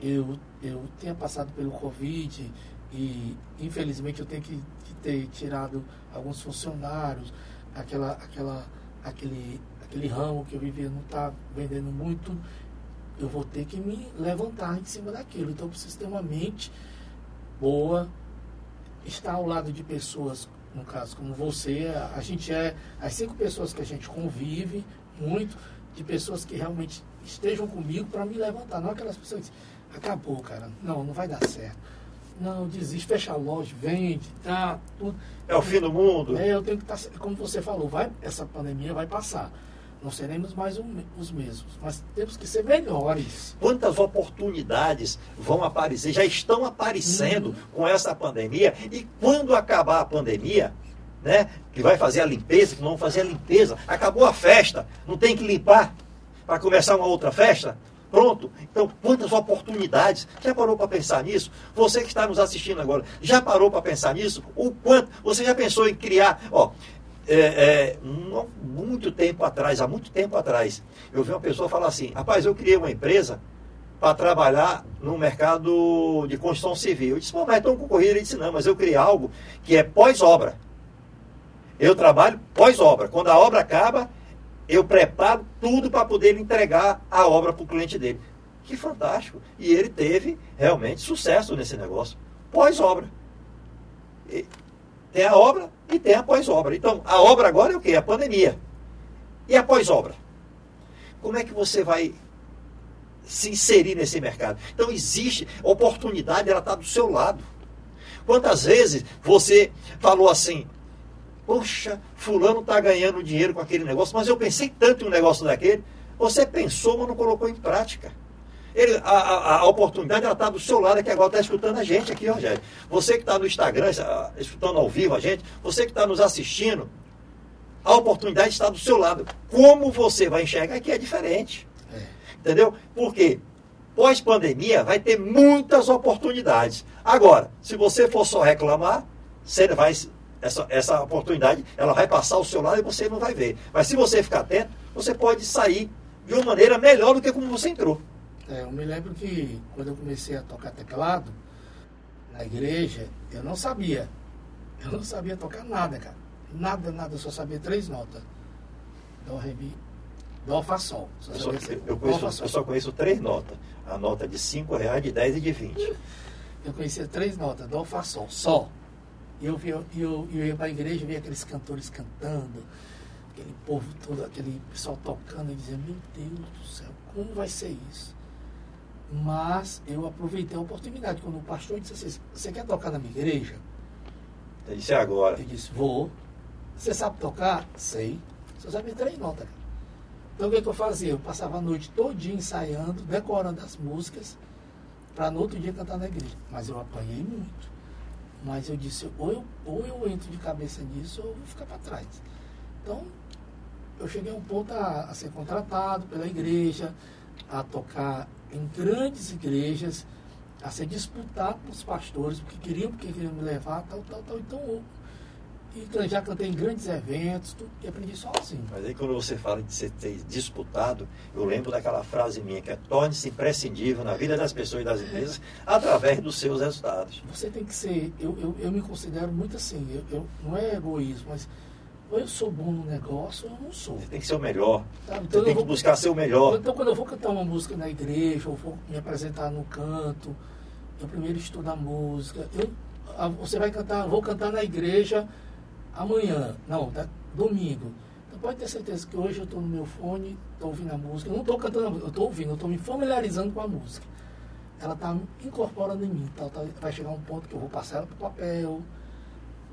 eu, eu tenha passado pelo Covid e infelizmente eu tenho que ter tirado alguns funcionários, aquela, aquela, aquele, aquele ramo que eu vivia não está vendendo muito, eu vou ter que me levantar em cima daquilo. Então eu preciso ter uma mente boa, estar ao lado de pessoas, no caso como você, a, gente é as cinco pessoas que a gente convive muito, de pessoas que realmente estejam comigo para me levantar, não aquelas pessoas que acabou, cara, não, não vai dar certo não, desiste, fecha a loja, vende, tá, tudo. É o fim do mundo. É, eu tenho que estar, tá, como você falou, vai, essa pandemia vai passar. Não seremos mais um, os mesmos, mas temos que ser melhores. Quantas oportunidades vão aparecer, já estão aparecendo uhum. com essa pandemia, e quando acabar a pandemia, né, que vai fazer a limpeza, que não vão fazer a limpeza, acabou a festa, não tem que limpar para começar uma outra festa, Pronto. Então, quantas oportunidades. Já parou para pensar nisso? Você que está nos assistindo agora, já parou para pensar nisso? O quanto. Você já pensou em criar. Ó, é, é, muito tempo atrás, há muito tempo atrás, eu vi uma pessoa falar assim: rapaz, eu criei uma empresa para trabalhar no mercado de construção civil. Eu disse, pô, mas é tão concorrido. Ele disse, não, mas eu criei algo que é pós-obra. Eu trabalho pós-obra. Quando a obra acaba, eu preparo tudo para poder entregar a obra para o cliente dele. Que fantástico. E ele teve realmente sucesso nesse negócio. Pós-obra. Tem a obra e tem a pós-obra. Então, a obra agora é o quê? A pandemia. E a pós-obra? Como é que você vai se inserir nesse mercado? Então, existe oportunidade, ela está do seu lado. Quantas vezes você falou assim, Poxa, fulano está ganhando dinheiro com aquele negócio, mas eu pensei tanto em um negócio daquele. Você pensou, mas não colocou em prática. Ele, a, a, a, oportunidade está do seu lado, que agora está escutando a gente aqui, Rogério. Você que está no Instagram, escutando ao vivo a gente, você que está nos assistindo, a oportunidade está do seu lado. Como você vai enxergar que é diferente. É. Entendeu? Porque pós-pandemia vai ter muitas oportunidades. Agora, se você for só reclamar, você vai essa, essa oportunidade ela vai passar ao seu lado e você não vai ver. Mas se você ficar atento, você pode sair de uma maneira melhor do que como você entrou. É, eu me lembro que quando eu comecei a tocar teclado na igreja, eu não sabia. Eu não sabia tocar nada, cara. Nada, nada, eu só sabia três notas. Dó, ré, mi, dó, fá, sol. Só eu, só, eu, eu, conheço, eu só conheço três notas. A nota de cinco reais, de dez e de vinte. Eu conhecia três notas, dó, fá, sol. Sol. E eu, eu, eu, eu ia para a igreja, via aqueles cantores cantando, aquele povo todo, aquele pessoal tocando, e dizia, meu Deus do céu, como vai ser isso? Mas eu aproveitei a oportunidade. Quando o pastor disse assim, você quer tocar na minha igreja? Eu disse é agora. Eu disse, vou. Você sabe tocar? Sei. Só sabe três notas. Então o que, que eu fazia? Eu passava a noite todinha ensaiando, decorando as músicas, para no outro dia cantar na igreja. Mas eu apanhei muito. Mas eu disse, ou eu, ou eu entro de cabeça nisso, ou eu vou ficar para trás. Então, eu cheguei a um ponto a, a ser contratado pela igreja, a tocar em grandes igrejas, a ser disputado pelos pastores, porque queriam, porque queriam me levar, tal, tal, tal. Então, e já cantei em grandes eventos, tudo, e aprendi sozinho. Mas aí quando você fala de ser disputado, eu lembro daquela frase minha, que é torne-se imprescindível na vida das pessoas e das empresas através dos seus resultados. Você tem que ser, eu, eu, eu me considero muito assim, eu, eu, não é egoísmo, mas ou eu sou bom no negócio ou eu não sou. Você tem que ser o melhor. Então, você tem vou, que buscar ser o melhor. Então, quando eu vou cantar uma música na igreja, ou vou me apresentar no canto, eu primeiro estudo a música. Eu, você vai cantar, vou cantar na igreja amanhã, não, tá, domingo. Então pode ter certeza que hoje eu estou no meu fone, estou ouvindo a música. Eu não estou cantando a música, eu estou ouvindo, eu estou me familiarizando com a música. Ela está incorporando em mim. Então, tá, vai chegar um ponto que eu vou passar ela para o papel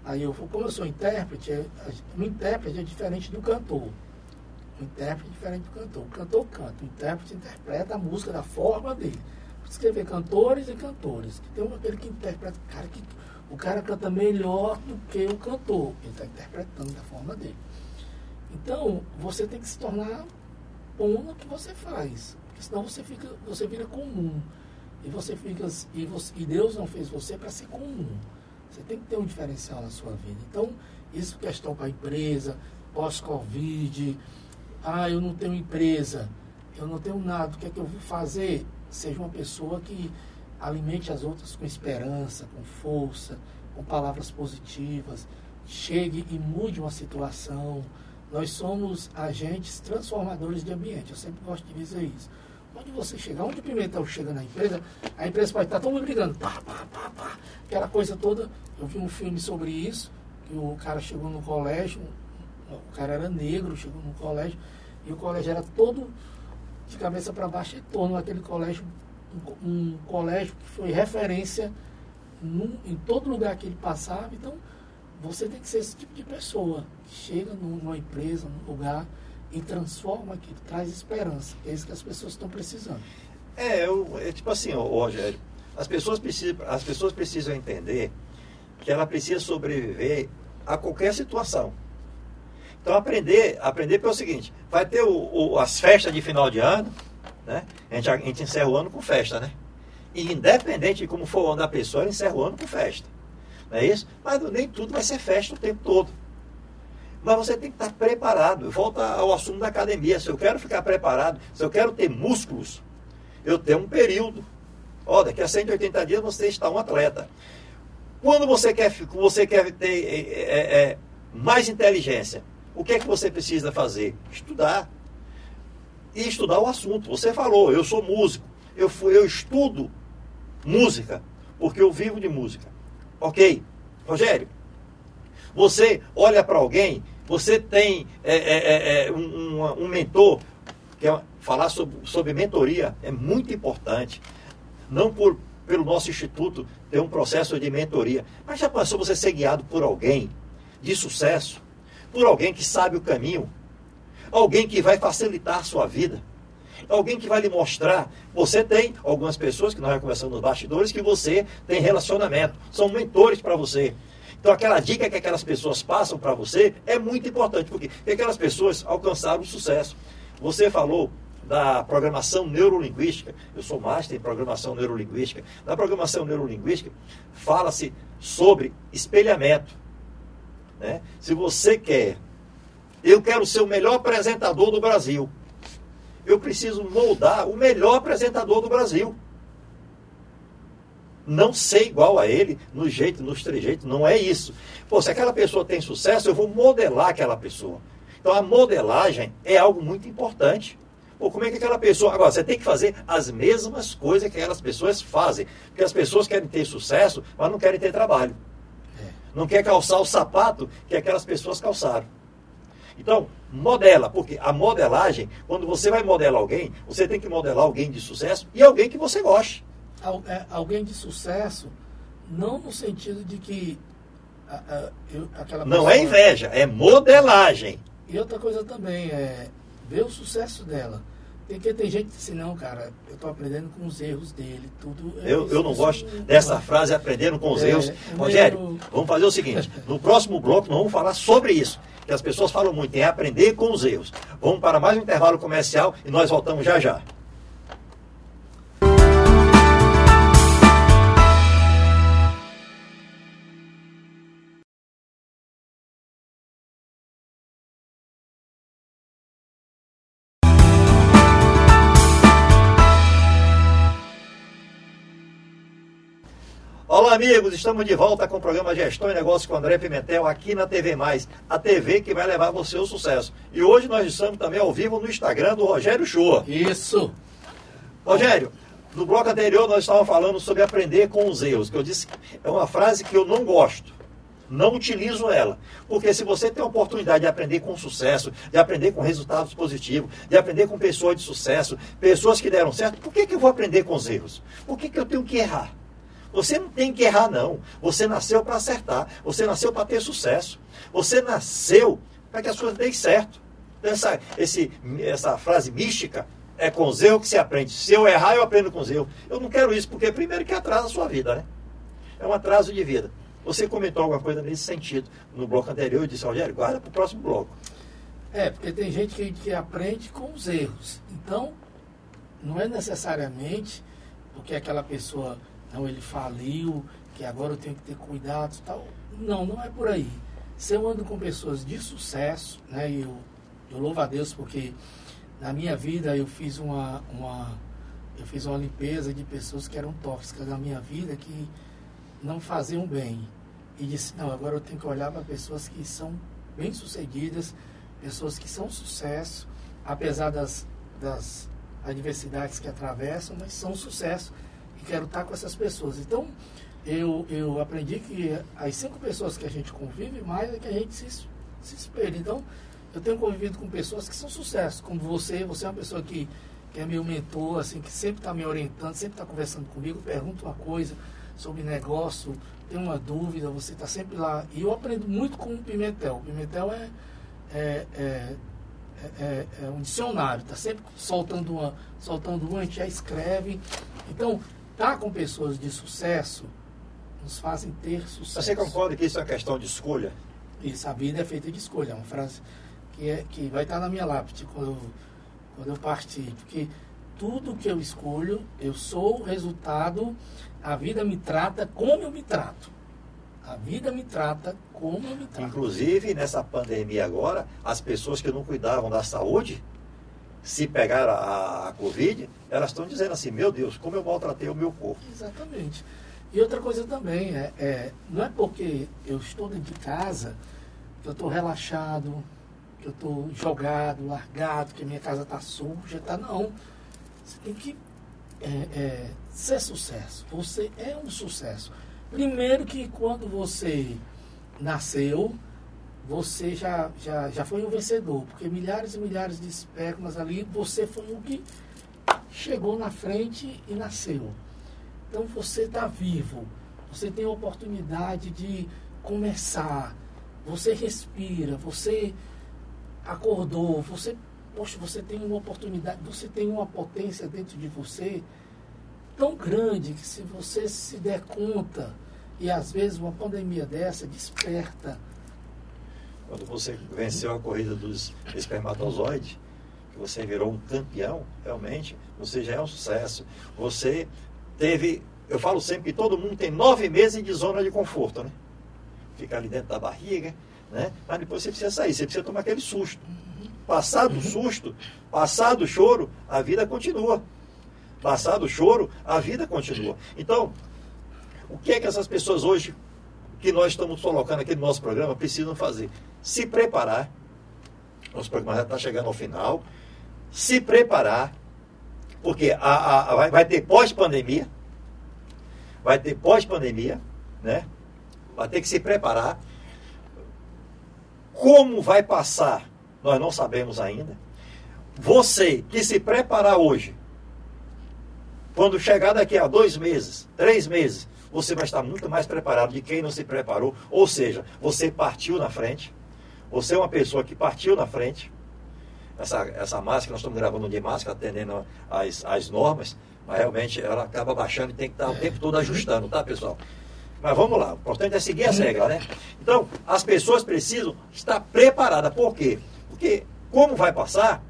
Aí eu, como eu sou intérprete, é, o intérprete é diferente do cantor. O intérprete é diferente do cantor. O cantor canta, o intérprete interpreta a música da forma dele. Escrever cantores e cantores. Tem aquele que interpreta, cara, que o cara canta melhor do que o cantor. Ele está interpretando da forma dele. Então, você tem que se tornar bom no que você faz. Porque senão você fica, você vira comum. E você fica. E, você, e Deus não fez você para ser comum. Você tem que ter um diferencial na sua vida. Então, isso questão para a empresa, pós-Covid, ah, eu não tenho empresa, eu não tenho nada, o que é que eu vou fazer? Seja uma pessoa que alimente as outras com esperança, com força, com palavras positivas, chegue e mude uma situação. Nós somos agentes transformadores de ambiente, eu sempre gosto de dizer isso. Onde você chegar, onde o Pimentel chega na empresa, a empresa pode estar todo mundo brigando, pá, pá, pá, pá, aquela coisa toda. Eu vi um filme sobre isso, que o cara chegou no colégio, o cara era negro, chegou no colégio, e o colégio era todo de cabeça para baixo e tornou aquele colégio um, um, colégio que foi referência num, em todo lugar que ele passava. Então, você tem que ser esse tipo de pessoa. Que chega numa empresa, num lugar e transforma aquilo, traz esperança. É isso que as pessoas estão precisando. É, eu, é tipo assim, Rogério, as pessoas, precisam, as pessoas precisam entender que ela precisa sobreviver a qualquer situação. Então aprender, aprender pelo seguinte, vai ter o, o, as festas de final de ano, né? A gente, a gente encerra o ano com festa, né? E independente de como for o ano da pessoa, ela encerra o ano com festa. Não é isso? Mas nem tudo vai ser festa o tempo todo. Mas você tem que estar preparado. Volta ao assunto da academia. Se eu quero ficar preparado, se eu quero ter músculos, eu tenho um período. Ó, daqui a 180 dias você está um atleta. Quando você quer, você quer ter é, é, é, mais inteligência, o que é que você precisa fazer? Estudar. E estudar o assunto. Você falou, eu sou músico. Eu, fui, eu estudo música, porque eu vivo de música. Ok? Rogério, você olha para alguém você tem é, é, é, é um, um, mentor, que é falar sobre, sobre mentoria é muito importante. Não por, pelo nosso instituto ter um processo de mentoria, mas já passou você ser guiado por alguém de sucesso, por alguém que sabe o caminho, alguém que vai facilitar a sua vida, alguém que vai lhe mostrar. Você tem algumas pessoas que nós já conversamos nos bastidores que você tem relacionamento, são mentores para você. Então, aquela dica que aquelas pessoas passam para você é muito importante, porque aquelas pessoas alcançaram o sucesso. Você falou da programação neurolinguística, eu sou master em programação neurolinguística. Na programação neurolinguística, fala-se sobre espelhamento. Né? Se você quer, eu quero ser o melhor apresentador do Brasil, eu preciso moldar o melhor apresentador do Brasil não ser igual a ele no jeito, nos trejeitos. Não é isso. Pô, se aquela pessoa tem sucesso, eu vou modelar aquela pessoa. Então a modelagem é algo muito importante. Pô, como é que aquela pessoa. Agora, você tem que fazer as mesmas coisas que aquelas pessoas fazem. Porque as pessoas querem ter sucesso, mas não querem ter trabalho. É. Não quer calçar o sapato que aquelas pessoas calçaram. Então, modela, porque a modelagem, quando você vai modelar alguém, você tem que modelar alguém de sucesso e alguém que você goste. É, alguém de sucesso, não no sentido de que a, a, eu, aquela Não é inveja, é modelagem. E outra coisa também é ver o sucesso dela. Porque tem gente que diz assim, não, cara, eu estou aprendendo com os erros dele, tudo. É eu, eu não gosto dessa frase, aprendendo com os é, erros. É Rogério, vamos fazer o seguinte: no próximo bloco nós vamos falar sobre isso. Que as pessoas falam muito, é aprender com os erros. Vamos para mais um intervalo comercial e nós voltamos já já. Amigos, estamos de volta com o programa Gestão e Negócios com André Pimentel aqui na TV Mais, a TV que vai levar você ao sucesso. E hoje nós estamos também ao vivo no Instagram do Rogério Shoa. Isso. Rogério, no bloco anterior nós estávamos falando sobre aprender com os erros, que eu disse é uma frase que eu não gosto. Não utilizo ela. Porque se você tem a oportunidade de aprender com sucesso, de aprender com resultados positivos, de aprender com pessoas de sucesso, pessoas que deram certo, por que, que eu vou aprender com os erros? Por que, que eu tenho que errar? Você não tem que errar, não. Você nasceu para acertar. Você nasceu para ter sucesso. Você nasceu para que as coisas deem certo. Então, essa, esse, essa frase mística é com os erros que se aprende. Se eu errar, eu aprendo com os erros. Eu não quero isso, porque primeiro que atrasa a sua vida, né? É um atraso de vida. Você comentou alguma coisa nesse sentido no bloco anterior e disse, Rogério, guarda para o próximo bloco. É, porque tem gente que, que aprende com os erros. Então, não é necessariamente porque aquela pessoa não, ele faliu, que agora eu tenho que ter cuidado tal. Não, não é por aí. Se eu ando com pessoas de sucesso, né, eu, eu louvo a Deus porque na minha vida eu fiz uma, uma, eu fiz uma limpeza de pessoas que eram tóxicas na minha vida, que não faziam bem. E disse, não, agora eu tenho que olhar para pessoas que são bem-sucedidas, pessoas que são sucesso, apesar das, das adversidades que atravessam, mas são sucesso quero estar com essas pessoas. Então, eu, eu aprendi que as cinco pessoas que a gente convive, mais é que a gente se, se espelha. Então, eu tenho convivido com pessoas que são sucesso, como você. Você é uma pessoa que, que é meu mentor, assim, que sempre está me orientando, sempre está conversando comigo, pergunta uma coisa sobre negócio, tem uma dúvida, você está sempre lá. E eu aprendo muito com o Pimentel. O Pimentel é, é, é é, é, um dicionário, está sempre soltando uma, soltando uma, a gente já escreve. Então, estar tá com pessoas de sucesso nos fazem ter sucesso. Você concorda que isso é uma questão de escolha? Isso, a vida é feita de escolha. É uma frase que, é, que vai estar na minha lápide quando eu, quando eu partir. Porque tudo que eu escolho, eu sou o resultado, a vida me trata como eu me trato. A vida me trata como eu me trato. Inclusive, nessa pandemia agora, as pessoas que não cuidavam da saúde se pegar a, a Covid, elas estão dizendo assim, meu Deus, como eu maltratei o meu corpo. Exatamente. E outra coisa também, é, é não é porque eu estou dentro de casa que eu estou relaxado, que eu estou jogado, largado, que minha casa está suja, tá não. Você tem que é, é, ser sucesso. Você é um sucesso. Primeiro que quando você nasceu, você já, já, já foi um vencedor, porque milhares e milhares de espermas ali, você foi o que chegou na frente e nasceu. Então você está vivo, você tem a oportunidade de começar, você respira, você acordou, você, poxa, você tem uma oportunidade, você tem uma potência dentro de você tão grande que se você se der conta, e às vezes uma pandemia dessa desperta quando você venceu a corrida dos espermatozoides, que você virou um campeão, realmente, você já é um sucesso. Você teve, eu falo sempre que todo mundo tem nove meses de zona de conforto, né? Fica ali dentro da barriga, né? Mas depois você precisa sair, você precisa tomar aquele susto. Passado o susto, passado o choro, a vida continua. Passado o choro, a vida continua. Então, o que é que essas pessoas hoje que nós estamos colocando aqui no nosso programa precisam fazer? Se preparar. Nosso programa já está chegando ao final. Se preparar, porque a, a, a vai, vai ter pós-pandemia. Vai ter pós-pandemia, né? Vai ter que se preparar. Como vai passar Nós não sabemos ainda. Você que se preparar hoje, quando chegar daqui a dois meses, três meses, você vai estar muito mais preparado de quem não se preparou. Ou seja, você partiu na frente. Você é uma pessoa que partiu na frente. Essa, essa máscara, nós estamos gravando de máscara, atendendo às, às normas, mas realmente ela acaba baixando e tem que estar o tempo todo ajustando, tá, pessoal? Mas vamos lá, o importante é seguir as regras, né? Então, as pessoas precisam estar preparadas. Por quê? Porque como vai passar,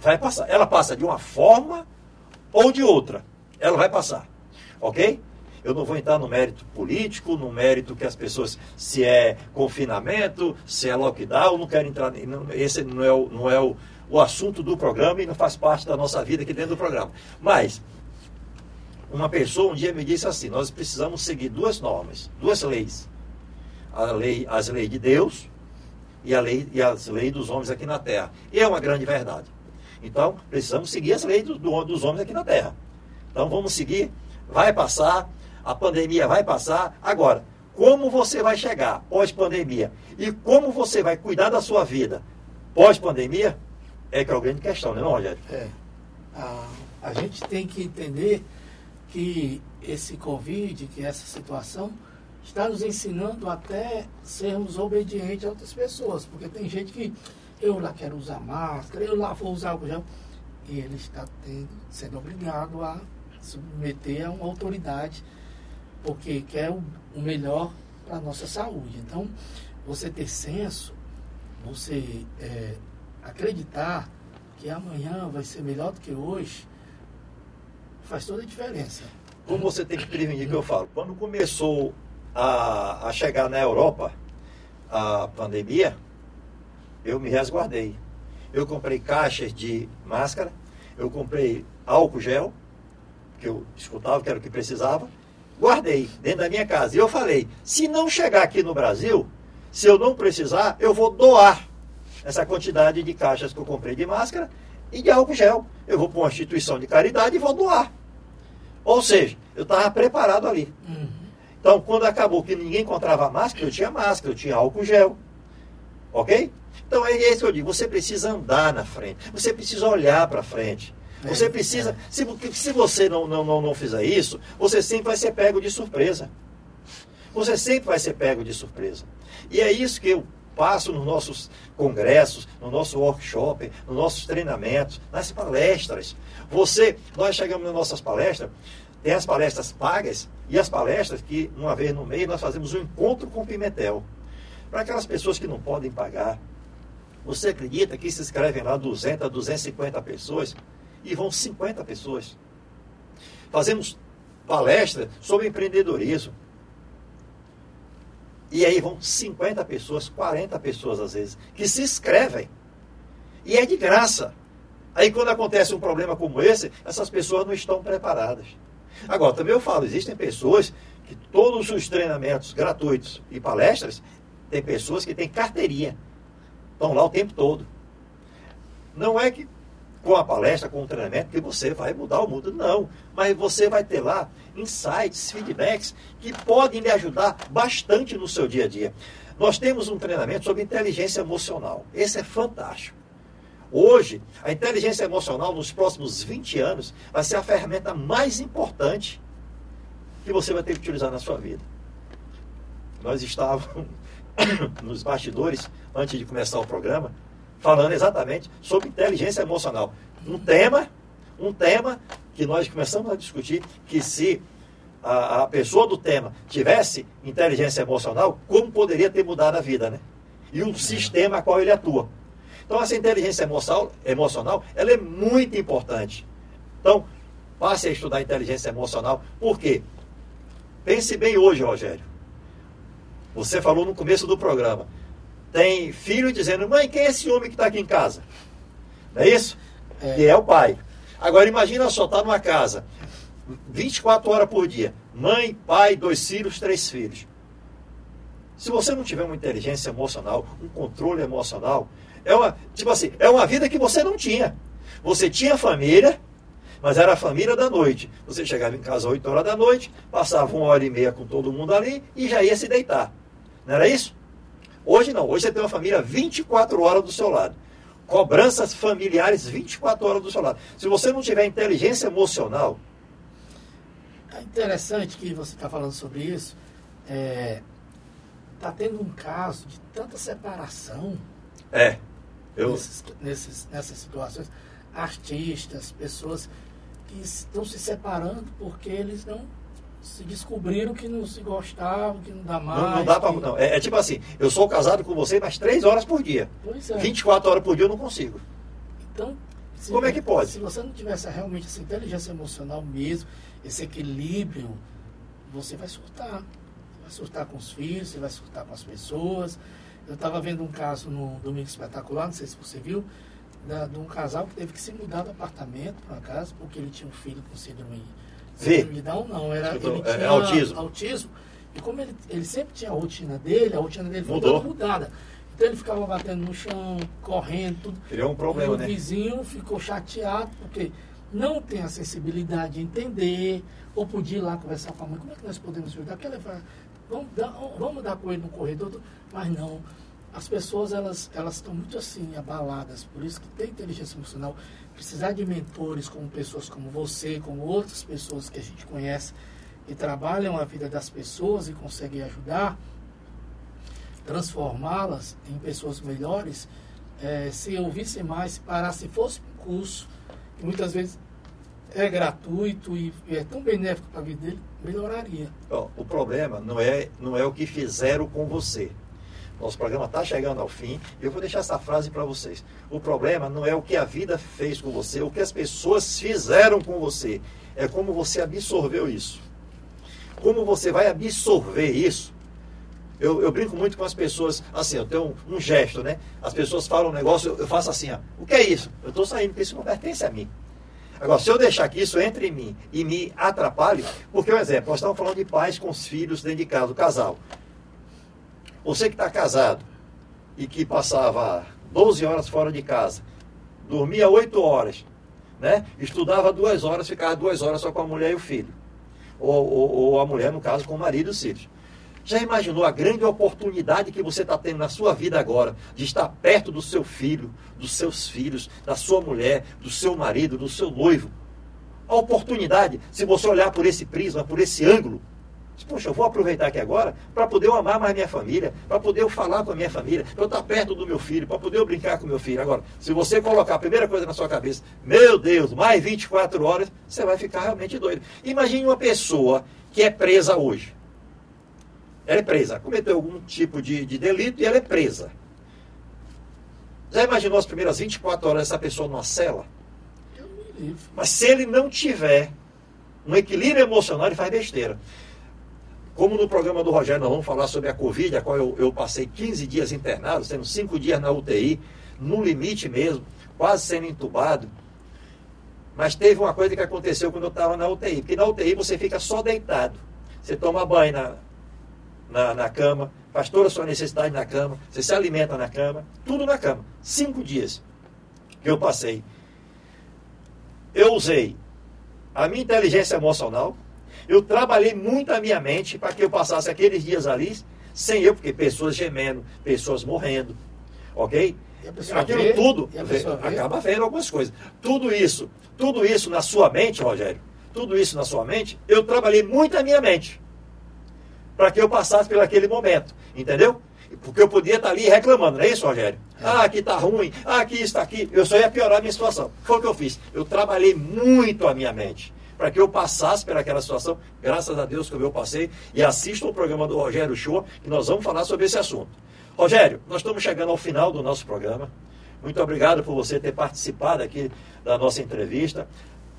vai passar. Ela passa de uma forma ou de outra. Ela vai passar. Ok? Eu não vou entrar no mérito político, no mérito que as pessoas, se é confinamento, se é lockdown, não quero entrar. Esse não é, o, não é o, o assunto do programa e não faz parte da nossa vida aqui dentro do programa. Mas, uma pessoa um dia me disse assim: nós precisamos seguir duas normas, duas leis. A lei, as leis de Deus e, a lei, e as leis dos homens aqui na terra. E é uma grande verdade. Então, precisamos seguir as leis do, do, dos homens aqui na terra. Então, vamos seguir. Vai passar, a pandemia vai passar. Agora, como você vai chegar pós-pandemia e como você vai cuidar da sua vida pós-pandemia é que é a grande questão, né, não, Rogério? É. A, a gente tem que entender que esse Covid, que essa situação, está nos ensinando até sermos obedientes a outras pessoas. Porque tem gente que eu lá quero usar máscara, eu lá vou usar álcool gel. E ele está tendo, sendo obrigado a submeter a uma autoridade, porque quer o, melhor para a nossa saúde. Então, você ter senso, você é, acreditar que amanhã vai ser melhor do que hoje, faz toda a diferença. Como você tem que prevenir, que eu falo. Quando começou a, a chegar na Europa a pandemia, eu me resguardei. Eu comprei caixas de máscara, eu comprei álcool gel, que eu escutava que era o que precisava, guardei dentro da minha casa. E eu falei: se não chegar aqui no Brasil, se eu não precisar, eu vou doar essa quantidade de caixas que eu comprei de máscara e de álcool gel. Eu vou para uma instituição de caridade e vou doar. Ou seja, eu estava preparado ali. Uhum. Então, quando acabou que ninguém encontrava máscara, eu tinha máscara, eu tinha álcool gel. Ok? Então é isso que eu digo. Você precisa andar na frente. Você precisa olhar para frente. Você precisa. Se, se você não, não, não, não fizer isso, você sempre vai ser pego de surpresa. Você sempre vai ser pego de surpresa. E é isso que eu passo nos nossos congressos, no nosso workshop, nos nossos treinamentos, nas palestras. Você, nós chegamos nas nossas palestras, tem as palestras pagas e as palestras que, uma vez no mês, nós fazemos um encontro com Pimentel. Para aquelas pessoas que não podem pagar. Você acredita que se inscrevem lá 200, 250 pessoas e vão 50 pessoas? Fazemos palestra sobre empreendedorismo. E aí vão 50 pessoas, 40 pessoas às vezes, que se inscrevem. E é de graça. Aí quando acontece um problema como esse, essas pessoas não estão preparadas. Agora, também eu falo, existem pessoas que todos os treinamentos gratuitos e palestras, tem pessoas que têm carteirinha. Estão lá o tempo todo. Não é que com a palestra, com o treinamento, que você vai mudar o mundo. Não. Mas você vai ter lá insights, feedbacks que podem lhe ajudar bastante no seu dia a dia. Nós temos um treinamento sobre inteligência emocional. Esse é fantástico. Hoje, a inteligência emocional, nos próximos 20 anos, vai ser a ferramenta mais importante que você vai ter que utilizar na sua vida. Nós estávamos [COUGHS] nos bastidores, antes de começar o programa, falando exatamente sobre inteligência emocional. Um tema, um tema que nós começamos a discutir, que se a, a pessoa do tema tivesse inteligência emocional, como poderia ter mudado a vida, né? E o sistema a qual ele atua. Então, essa inteligência emocional, ela é muito importante. Então, passe a estudar inteligência emocional. Por quê? Pense bem hoje, Rogério. Você falou no começo do programa. Tem filho dizendo, mãe, quem é esse homem que está aqui em casa? Não é isso? É. Que é o pai. Agora imagina só, está numa casa, 24 horas por dia. Mãe, pai, dois filhos, três filhos. Se você não tiver uma inteligência emocional, um controle emocional, é uma, tipo assim, é uma vida que você não tinha. Você tinha família, mas era a família da noite. Você chegava em casa às 8 horas da noite, passava uma hora e meia com todo mundo ali e já ia se deitar. Não era isso? Hoje não. Hoje você tem uma família 24 horas do seu lado. cobranças familiares 24 horas do seu lado. Se você não tiver inteligência emocional. É interessante que você está falando sobre isso. Está é, tá tendo um caso de tanta separação. É. Eu... Nesses, nesses, nessas situações. Artistas, pessoas que estão se separando porque eles não se descobriram que não se gostavam, que não dá mais. Não, não dá para. Não. É, é, tipo assim, eu sou casado com você mais três horas por dia. Pois é. 24 horas por dia eu não consigo. Então. Como é que pode? Se você não tivesse realmente essa inteligência emocional mesmo, esse equilíbrio, você vai surtar. Você vai surtar com os filhos, você vai surtar com as pessoas. Eu estava vendo um caso no Domingo Espetacular, não sei se você viu, da, de um casal que teve que se mudar do apartamento para casa porque ele tinha um filho com síndrome Down, não, era, ele é, tinha autismo. autismo. E como ele, ele sempre tinha a rotina dele, a rotina dele foi toda mudada. Então ele ficava batendo no chão, correndo, tudo. Criou um problema, e o né? O vizinho ficou chateado porque não tem a sensibilidade de entender, ou podia ir lá conversar com a mãe, como é que nós podemos ajudar? Porque ele fala, vamos dar, vamos dar com ele no corredor, mas não. As pessoas, elas, elas estão muito assim, abaladas, por isso que tem inteligência emocional precisar de mentores como pessoas como você, como outras pessoas que a gente conhece que trabalham a vida das pessoas e conseguem ajudar, transformá-las em pessoas melhores, é, se ouvisse mais, parar, se fosse um curso, que muitas vezes é gratuito e é tão benéfico para a vida dele, melhoraria. o problema não é, não é o que fizeram com você. Nosso programa está chegando ao fim. Eu vou deixar essa frase para vocês. O problema não é o que a vida fez com você, o que as pessoas fizeram com você. É como você absorveu isso. Como você vai absorver isso. Eu, eu brinco muito com as pessoas, assim, eu tenho um, um gesto, né? As pessoas falam um negócio, eu, faço assim, ó. O que é isso? Eu estou saindo, porque isso não pertence a mim. Agora, se eu deixar que isso entre em mim e me atrapalhe, porque, um exemplo, nós estamos falando de pais com os filhos dentro de casa, o casal. Você que está casado e que passava 12 horas fora de casa, dormia 8 horas, né? estudava duas horas, ficava duas horas só com a mulher e o filho. Ou, ou, ou a mulher, no caso, com o marido e os filhos. Já imaginou a grande oportunidade que você está tendo na sua vida agora de estar perto do seu filho, dos seus filhos, da sua mulher, do seu marido, do seu noivo? A oportunidade, se você olhar por esse prisma, por esse ângulo, Poxa, eu vou aproveitar aqui agora para poder eu amar mais minha família, para poder eu falar com a minha família, para eu estar perto do meu filho, para poder eu brincar com meu filho. Agora, se você colocar a primeira coisa na sua cabeça, meu Deus, mais 24 horas, você vai ficar realmente doido. Imagine uma pessoa que é presa hoje. Ela é presa, cometeu algum tipo de, de delito e ela é presa. Já imaginou as primeiras 24 horas essa pessoa numa cela? Mas se ele não tiver um equilíbrio emocional, ele faz besteira. Como no programa do Rogério nós vamos falar sobre a Covid, a qual eu, eu passei 15 dias internado, sendo 5 dias na UTI, no limite mesmo, quase sendo entubado. Mas teve uma coisa que aconteceu quando eu estava na UTI, porque na UTI você fica só deitado. Você toma banho na, na, na, cama, faz toda a sua necessidade na cama, você se alimenta na cama, tudo na cama. Cinco dias que eu passei. Eu usei a minha inteligência emocional, eu trabalhei muito a minha mente para que eu passasse aqueles dias ali sem eu, porque pessoas gemendo, pessoas morrendo, ok? Aquilo vê, tudo vê, acaba vendo algumas coisas. Tudo isso, tudo isso na sua mente, Rogério, tudo isso na sua mente, eu trabalhei muito a minha mente para que eu passasse por aquele momento, entendeu? Porque eu podia estar ali reclamando, não é isso, Rogério? É. Ah, aqui está ruim, ah, aqui está aqui. Eu só ia piorar a minha situação. Foi o que eu fiz. Eu trabalhei muito a minha mente para que eu passasse pelaquela situação. Graças a Deus que eu passei. E assista o programa do Rogério Show, que nós vamos falar sobre esse assunto. Rogério, nós estamos chegando ao final do nosso programa. Muito obrigado por você ter participado aqui da nossa entrevista.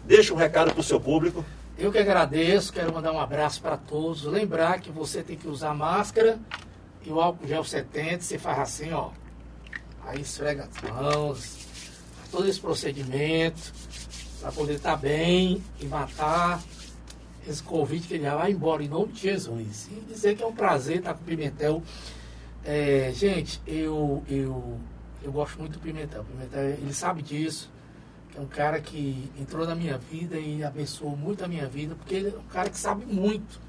Deixa um recado para o seu público. Eu que agradeço, quero mandar um abraço para todos. Lembrar que você tem que usar máscara e o álcool gel 70, você faz assim, ó. Aí esfrega as mãos, todo esse procedimento para poder estar tá bem e matar esse Covid que ele vai embora em nome de Jesus. E dizer que é um prazer estar com o Pimentel. É, gente, eu, eu, eu gosto muito do Pimentel. O Pimentel, ele sabe disso. É um cara que entrou na minha vida e abençoou muito a minha vida, porque ele é um cara que sabe muito.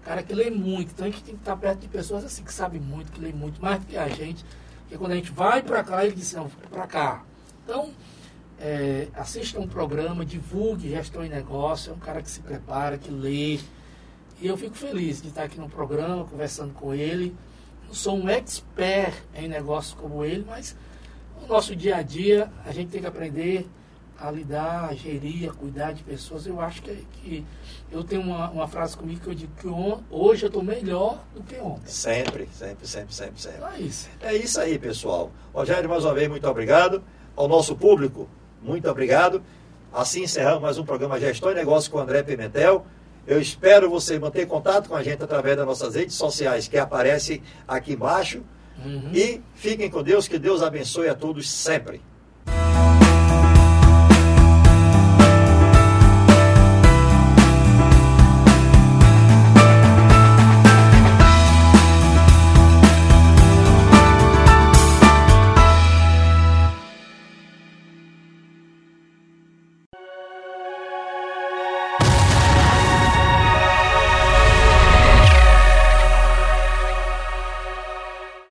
Um cara que lê muito. Então a gente tem que estar perto de pessoas assim que sabem muito, que lê muito, mais do que a gente. Porque quando a gente vai para cá, ele diz, não, para cá. Então, é, assista um programa, divulgue gestão e negócio, é um cara que se prepara, que lê. E eu fico feliz de estar aqui no programa, conversando com ele. Não sou um expert em negócios como ele, mas no nosso dia a dia a gente tem que aprender a lidar, a gerir, a cuidar de pessoas. Eu acho que, que eu tenho uma, uma frase comigo que eu digo que on, hoje eu estou melhor do que ontem. Sempre, sempre, sempre, sempre, sempre. É isso. É isso aí, pessoal. Rogério, mais uma vez, muito obrigado. Ao nosso público, muito obrigado. Assim encerramos mais um programa Gestão e Negócio com o André Pimentel. Eu espero você manter contato com a gente através das nossas redes sociais que aparecem aqui embaixo. Uhum. E fiquem com Deus, que Deus abençoe a todos sempre.